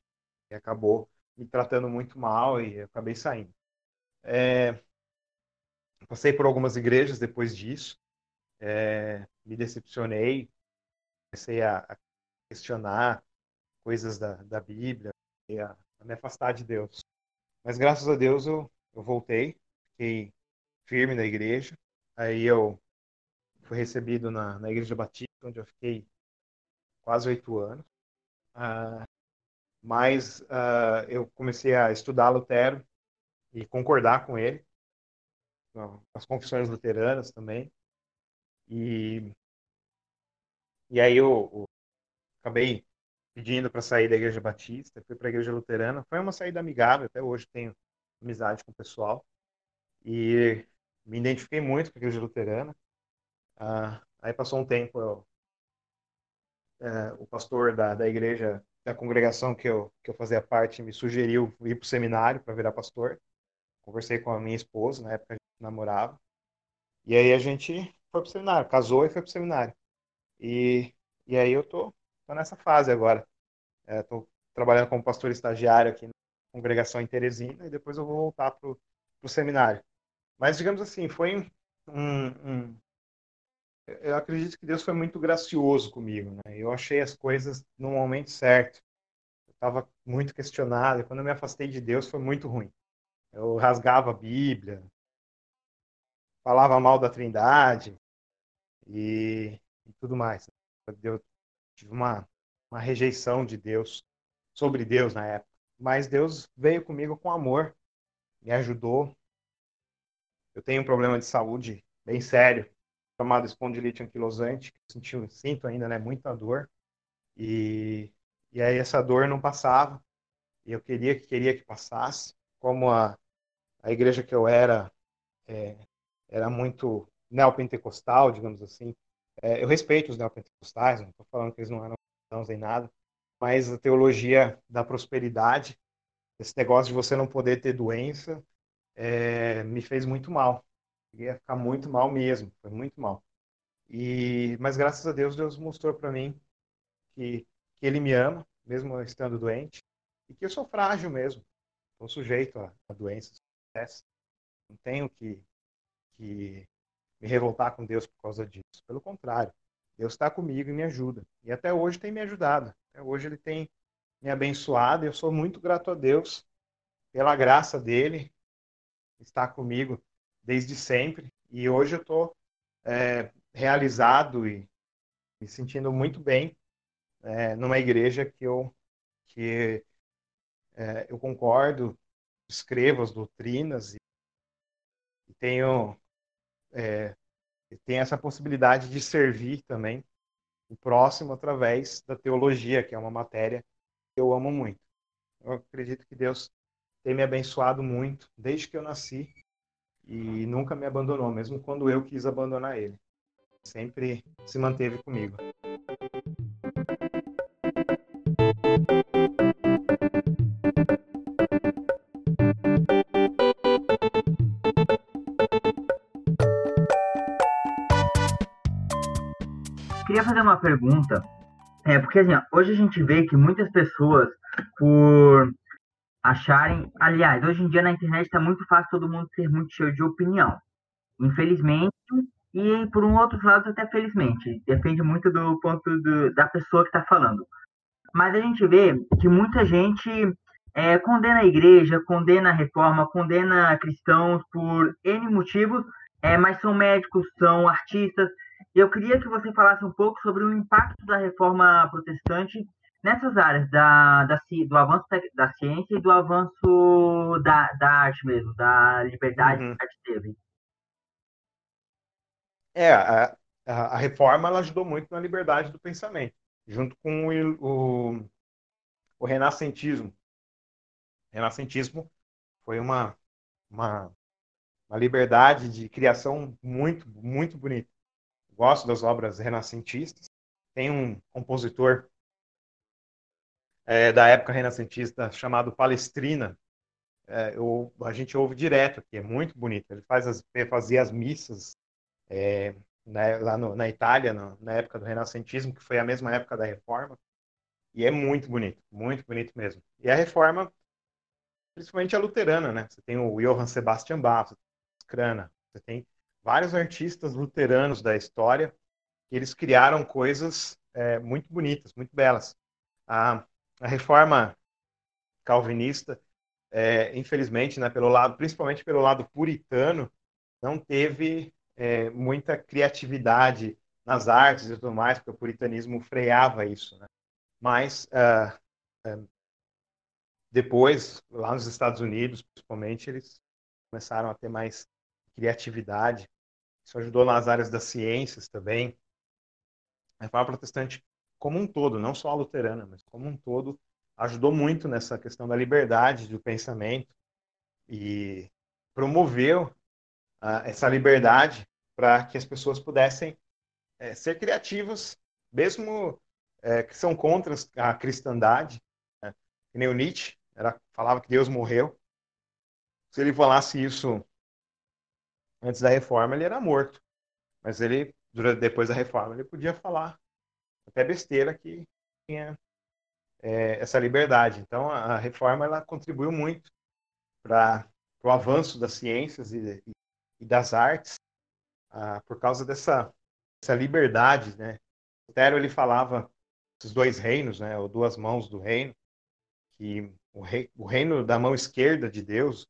e acabou me tratando muito mal e acabei saindo. É, passei por algumas igrejas depois disso, é, me decepcionei comecei a, questionar coisas da, da Bíblia, a, a me afastar de Deus. Mas graças a Deus eu, eu voltei, fiquei firme na igreja. Aí eu fui recebido na, na Igreja Batista, onde eu fiquei quase oito anos. Uh, mas uh, eu comecei a estudar Lutero e concordar com ele, as confissões luteranas também. E, e aí eu, eu acabei pedindo para sair da Igreja Batista, fui para a Igreja Luterana. Foi uma saída amigável, até hoje tenho amizade com o pessoal. E me identifiquei muito com a Igreja Luterana. Uh, aí passou um tempo, eu, uh, o pastor da, da igreja, da congregação que eu, que eu fazia parte, me sugeriu ir para o seminário para virar pastor. Conversei com a minha esposa, na época a gente namorava. E aí a gente foi para o seminário, casou e foi para o seminário. E, e aí eu tô, tô nessa fase agora. Estou é, trabalhando como pastor estagiário aqui na congregação em Teresina e depois eu vou voltar para o seminário. Mas, digamos assim, foi um, um, Eu acredito que Deus foi muito gracioso comigo, né? Eu achei as coisas no momento certo. Eu estava muito questionado e quando eu me afastei de Deus foi muito ruim. Eu rasgava a Bíblia, falava mal da Trindade e, e tudo mais. Eu tive uma, uma rejeição de Deus, sobre Deus na época. Mas Deus veio comigo com amor, me ajudou, eu tenho um problema de saúde bem sério, chamado espondilite anquilosante, que eu senti, sinto ainda, né, muita dor. E, e aí essa dor não passava, e eu queria que queria que passasse. Como a, a igreja que eu era é, era muito neopentecostal, digamos assim, é, eu respeito os neopentecostais, não estou falando que eles não eram cristãos nem nada, mas a teologia da prosperidade, esse negócio de você não poder ter doença, é, me fez muito mal. Ia ficar muito mal mesmo, foi muito mal. E, mas graças a Deus, Deus mostrou para mim que, que Ele me ama, mesmo estando doente, e que eu sou frágil mesmo. Estou sujeito a, a doenças. Não tenho que, que me revoltar com Deus por causa disso. Pelo contrário, Deus está comigo e me ajuda. E até hoje tem me ajudado. Até hoje Ele tem me abençoado. Eu sou muito grato a Deus pela graça dele, está comigo desde sempre. E hoje eu estou é, realizado e me sentindo muito bem é, numa igreja que eu, que, é, eu concordo, escrevo as doutrinas e, e tenho, é, tenho essa possibilidade de servir também o próximo através da teologia, que é uma matéria que eu amo muito. Eu acredito que Deus tem me abençoado muito desde que eu nasci e nunca me abandonou, mesmo quando eu quis abandonar ele. Sempre se manteve comigo. Queria fazer uma pergunta, é porque assim, hoje a gente vê que muitas pessoas, por acharem. Aliás, hoje em dia na internet está muito fácil todo mundo ser muito cheio de opinião. Infelizmente, e por um outro lado, até felizmente. Depende muito do ponto do, da pessoa que está falando. Mas a gente vê que muita gente é, condena a igreja, condena a reforma, condena cristãos por N motivos, é, mas são médicos, são artistas. Eu queria que você falasse um pouco sobre o impacto da reforma protestante nessas áreas da, da, do avanço da ciência e do avanço da, da arte mesmo, da liberdade uhum. que a arte teve. É, a, a, reforma ela ajudou muito na liberdade do pensamento, junto com o, o, o renascentismo. O renascentismo foi uma, uma, uma liberdade de criação muito, muito bonita. Gosto das obras renascentistas. Tem um compositor é, da época renascentista chamado Palestrina. É, eu, a gente ouve direto aqui, é muito bonito. Ele faz as, fazia as missas é, né, lá no, na Itália, no, na época do renascentismo, que foi a mesma época da Reforma. E é muito bonito, muito bonito mesmo. E a Reforma, principalmente a luterana, né? Você tem o Johann Sebastian Bach, Crana, você tem vários artistas luteranos da história, que eles criaram coisas é, muito bonitas, muito belas. Ah, a reforma calvinista, é, infelizmente, né, pelo lado, principalmente pelo lado puritano, não teve é, muita criatividade nas artes e tudo mais, porque o puritanismo freava isso. Né? Mas uh, uh, depois, lá nos Estados Unidos, principalmente, eles começaram a ter mais criatividade. Isso ajudou nas áreas das ciências também. A reforma protestante como um todo, não só a luterana, mas como um todo, ajudou muito nessa questão da liberdade do pensamento e promoveu uh, essa liberdade para que as pessoas pudessem é, ser criativas, mesmo é, que são contra a cristandade. Né? Que nem o Nietzsche era, falava que Deus morreu. Se ele falasse isso antes da reforma, ele era morto. Mas ele, depois da reforma, ele podia falar até besteira que tinha é, essa liberdade. Então, a, reforma ela contribuiu muito para o avanço das ciências e, e das artes, ah, por causa dessa, dessa liberdade, né? Lutero ele falava esses dois reinos, né, ou duas mãos do reino, que o, rei, o reino da mão esquerda de Deus,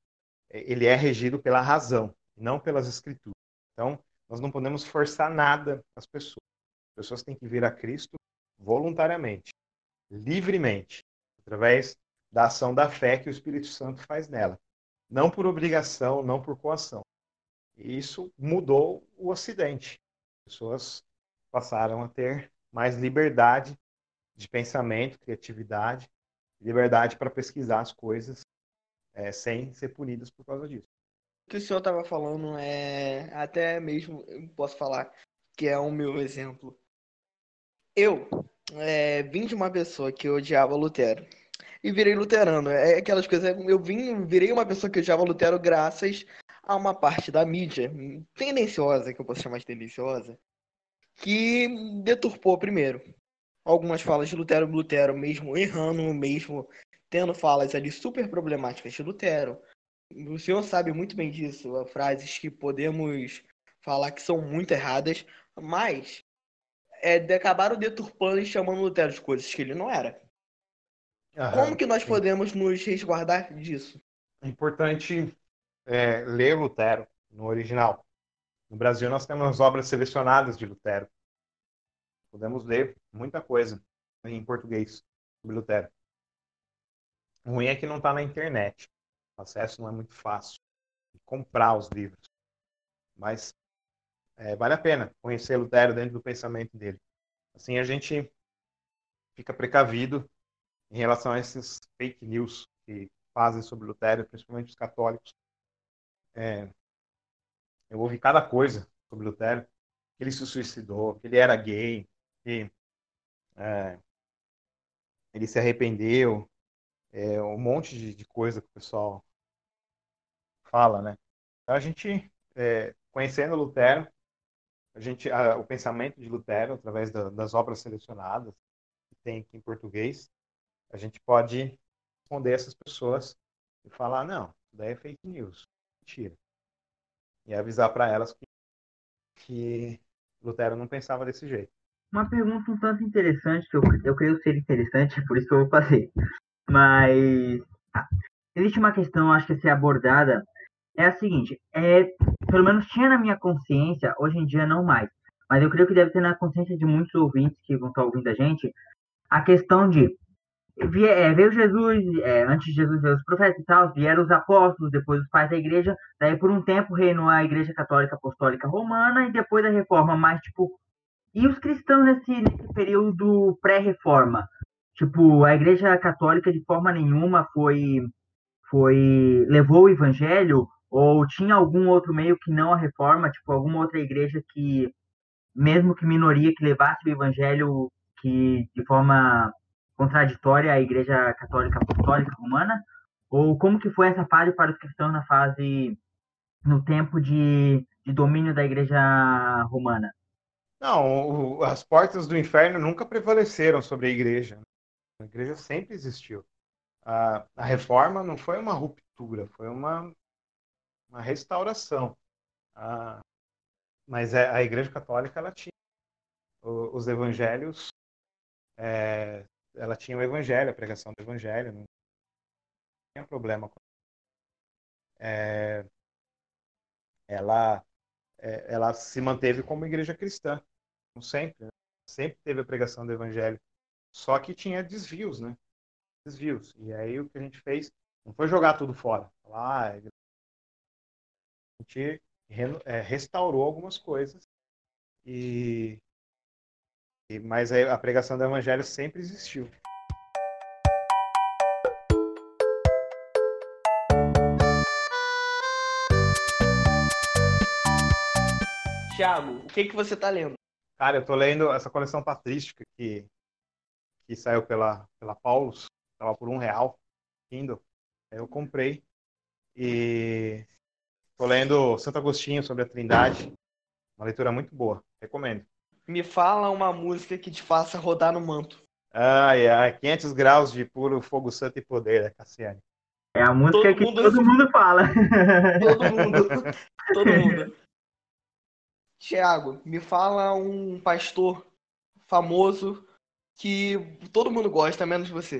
ele é regido pela razão, não pelas escrituras. Então, nós não podemos forçar nada as pessoas. As pessoas têm que vir a Cristo voluntariamente livremente, através da ação da fé que o Espírito Santo faz nela. Não por obrigação, não por coação. E isso mudou o Ocidente. As pessoas passaram a ter mais liberdade de pensamento, criatividade, liberdade para pesquisar as coisas é, sem ser punidas por causa disso. O que o senhor estava falando é até mesmo, eu posso falar que é o meu exemplo. Eu é, vim de uma pessoa que odiava Lutero e virei luterano. É aquelas coisas. Eu vim, virei uma pessoa que odiava Lutero graças a uma parte da mídia tendenciosa, que eu posso chamar de tendenciosa, que deturpou primeiro algumas falas de Lutero, Lutero mesmo errando, mesmo tendo falas ali super problemáticas de Lutero. O senhor sabe muito bem disso, frases que podemos falar que são muito erradas, mas é, acabaram deturpando e chamando Lutero de coisas que ele não era. Aham, Como que nós sim. podemos nos resguardar disso? É importante é, ler Lutero no original. No Brasil nós temos obras selecionadas de Lutero. Podemos ler muita coisa em português sobre Lutero. O ruim é que não está na internet. O acesso não é muito fácil. Comprar os livros. Mas é, vale a pena conhecer Lutero dentro do pensamento dele. Assim a gente fica precavido em relação a esses fake news que fazem sobre Lutero, principalmente os católicos. É, eu ouvi cada coisa sobre Lutero, que ele se suicidou, que ele era gay, que é, ele se arrependeu, é, um monte de, de, coisa que o pessoal fala, né? Então a gente, é, conhecendo Lutero, a gente, a, o pensamento de Lutero, através da, das obras selecionadas que tem aqui em português, a gente pode responder essas pessoas e falar, não, isso daí é fake news, mentira. E avisar para elas que, que Lutero não pensava desse jeito. Uma pergunta um tanto interessante, que eu, eu creio ser interessante, [laughs] por isso que eu vou fazer. Mas ah, existe uma questão, acho que a ser abordada, é a seguinte, é, pelo menos tinha na minha consciência, hoje em dia não mais, mas eu creio que deve ter na consciência de muitos ouvintes que vão estar ouvindo a gente, a questão de é, veio Jesus, é, antes de Jesus veio os profetas e tal, vieram os apóstolos, depois os pais da igreja, daí por um tempo reinou a igreja católica apostólica romana e depois a reforma, mas tipo, e os cristãos nesse, nesse período pré-reforma? Tipo, a igreja católica de forma nenhuma foi, foi, levou o evangelho ou tinha algum outro meio que não a reforma, tipo alguma outra igreja que, mesmo que minoria, que levasse o evangelho que de forma contraditória à igreja católica apostólica romana? Ou como que foi essa fase para os cristãos na fase, no tempo de, de domínio da igreja romana? Não, o, as portas do inferno nunca prevaleceram sobre a igreja. A igreja sempre existiu. A, a reforma não foi uma ruptura, foi uma uma restauração. Ah, mas a Igreja Católica ela tinha os evangelhos é, ela tinha o evangelho, a pregação do evangelho, não tinha problema com é, ela é, ela se manteve como igreja cristã, como sempre, né? sempre teve a pregação do evangelho, só que tinha desvios, né? Desvios. E aí o que a gente fez não foi jogar tudo fora. Lá, ah, gente é, restaurou algumas coisas e, e mas a pregação do evangelho sempre existiu. Thiago, o que, que você tá lendo? Cara, eu tô lendo essa coleção patrística que, que saiu pela, pela Paulus, tava por um real, Kindle. Eu comprei e tô lendo Santo Agostinho sobre a Trindade, uma leitura muito boa, recomendo. Me fala uma música que te faça rodar no manto. Ai, ai, 500 graus de puro fogo santo e poder, né, Cassiane? É a música todo que mundo... todo mundo fala. Todo mundo. [laughs] Todo mundo. Tiago, me fala um pastor famoso que todo mundo gosta, menos você.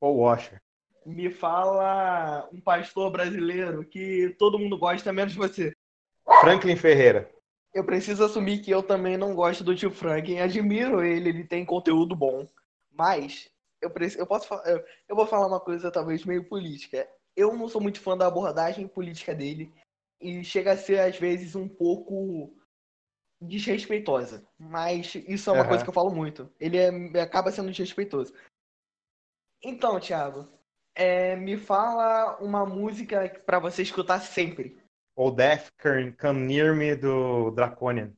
Paul Washer. Me fala um pastor brasileiro que todo mundo gosta, menos você. Franklin Ferreira. Eu preciso assumir que eu também não gosto do tio Franklin. Admiro ele, ele tem conteúdo bom. Mas eu, preciso, eu posso eu, eu vou falar uma coisa talvez meio política. Eu não sou muito fã da abordagem política dele e chega a ser às vezes um pouco desrespeitosa. Mas isso é uma uhum. coisa que eu falo muito. Ele é, acaba sendo desrespeitoso. Então, Thiago, é, me fala uma música para você escutar sempre. O Death Come Near Me do Draconian.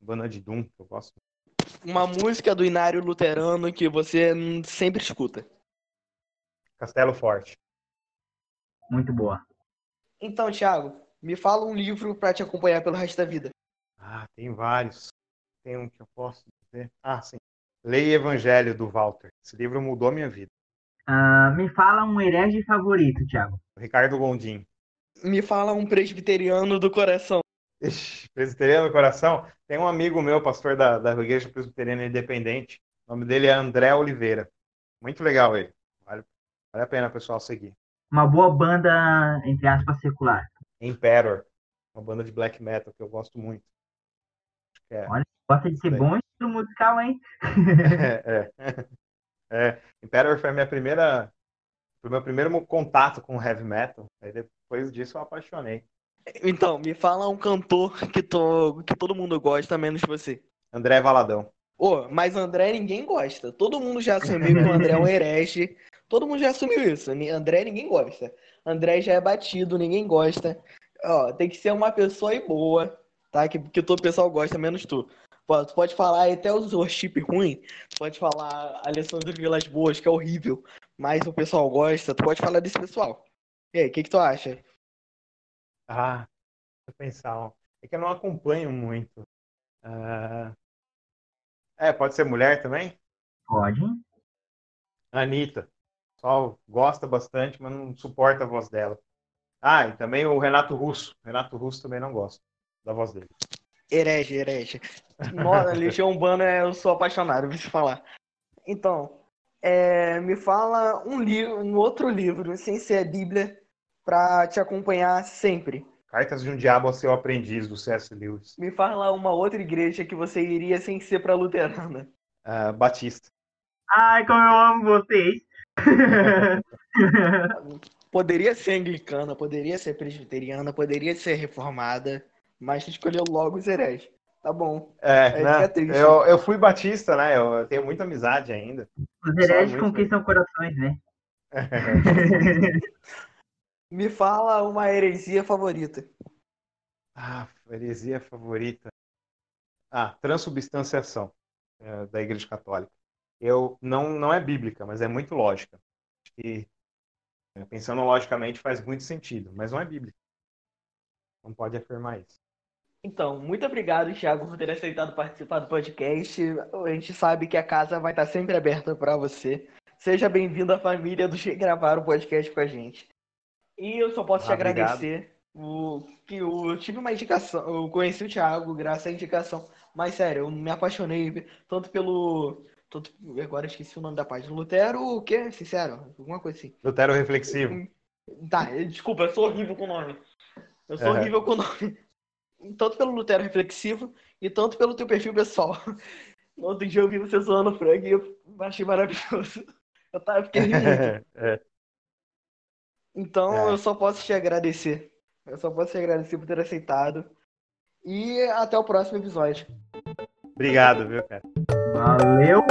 Banda de Doom, que eu gosto. Uma música do Inário Luterano que você sempre escuta. Castelo Forte. Muito boa. Então, Thiago, me fala um livro para te acompanhar pelo resto da vida. Ah, tem vários. Tem um que eu posso dizer. Ah, sim. Leia Evangelho do Walter. Esse livro mudou minha vida. Uh, me fala um herege favorito, Thiago. Ricardo Gondim. Me fala um presbiteriano do coração. Ixi, presbiteriano do coração? Tem um amigo meu, pastor da, da Igreja Presbiteriana Independente. O nome dele é André Oliveira. Muito legal ele. Vale, vale a pena, pessoal, seguir. Uma boa banda, entre aspas, secular. Emperor, uma banda de black metal que eu gosto muito. É, Olha, gosta de ser bom estilo musical, hein? [laughs] é, é. É, Emperor foi a minha primeira, foi meu primeiro contato com heavy metal. Aí depois disso eu apaixonei. Então, me fala um cantor que, tô, que todo mundo gosta, menos você. André Valadão. Ô, mas André ninguém gosta. Todo mundo já assumiu que o André é um [laughs] herege. Todo mundo já assumiu isso. André ninguém gosta. André já é batido, ninguém gosta. Ó, tem que ser uma pessoa aí boa, tá? Que, que todo pessoal gosta, menos tu. Tu pode falar até os worship ruim, tu pode falar Alessandro Vilas Boas, que é horrível, mas o pessoal gosta, tu pode falar desse pessoal. E aí, o que, que tu acha? Ah, vou pensar. É que eu não acompanho muito. Uh... É, pode ser mulher também? Pode. Anitta pessoal gosta bastante, mas não suporta a voz dela. Ah, e também o Renato Russo. Renato Russo também não gosta da voz dele. Herege, herege. Nossa, [laughs] Legião Urbana eu sou apaixonado, vou te falar. Então, é, me fala um livro, um outro livro, sem ser a Bíblia, para te acompanhar sempre. Cartas de um Diabo ao Seu Aprendiz, do C.S. Lewis. Me fala uma outra igreja que você iria sem ser para luterana. Uh, Batista. Ai, como eu amo vocês. [laughs] poderia ser anglicana, poderia ser presbiteriana, poderia ser reformada, mas escolheu logo os hereges. Tá bom. É, né? eu, eu fui batista, né? Eu tenho muita amizade ainda. Os hereges conquistam corações, né? [laughs] Me fala uma heresia favorita. Ah, heresia favorita. Ah, transubstanciação é, da Igreja Católica eu não, não é bíblica, mas é muito lógica. E é, pensando logicamente faz muito sentido, mas não é bíblica. Não pode afirmar isso. Então, muito obrigado, Thiago, por ter aceitado participar do podcast. A gente sabe que a casa vai estar sempre aberta para você. Seja bem-vindo à família do que gravar o podcast com a gente. E eu só posso ah, te agradecer. O, que eu tive uma indicação, eu conheci o Thiago graças à indicação, mas sério, eu me apaixonei tanto pelo Tanto, agora esqueci o nome da página. Lutero, o quê? Sincero? Alguma coisa assim. Lutero reflexivo. Tá, desculpa, eu sou horrível com o nome. Eu sou Uhum. horrível com o nome. Tanto pelo Lutero reflexivo e tanto pelo teu perfil pessoal. [laughs] No outro dia eu vi você zoando o Frank e eu achei maravilhoso. Eu tava fiquei rindo. [laughs] É. Então É. eu só posso te agradecer. Eu só posso te agradecer por ter aceitado. E até o próximo episódio. Obrigado, viu, cara? Valeu!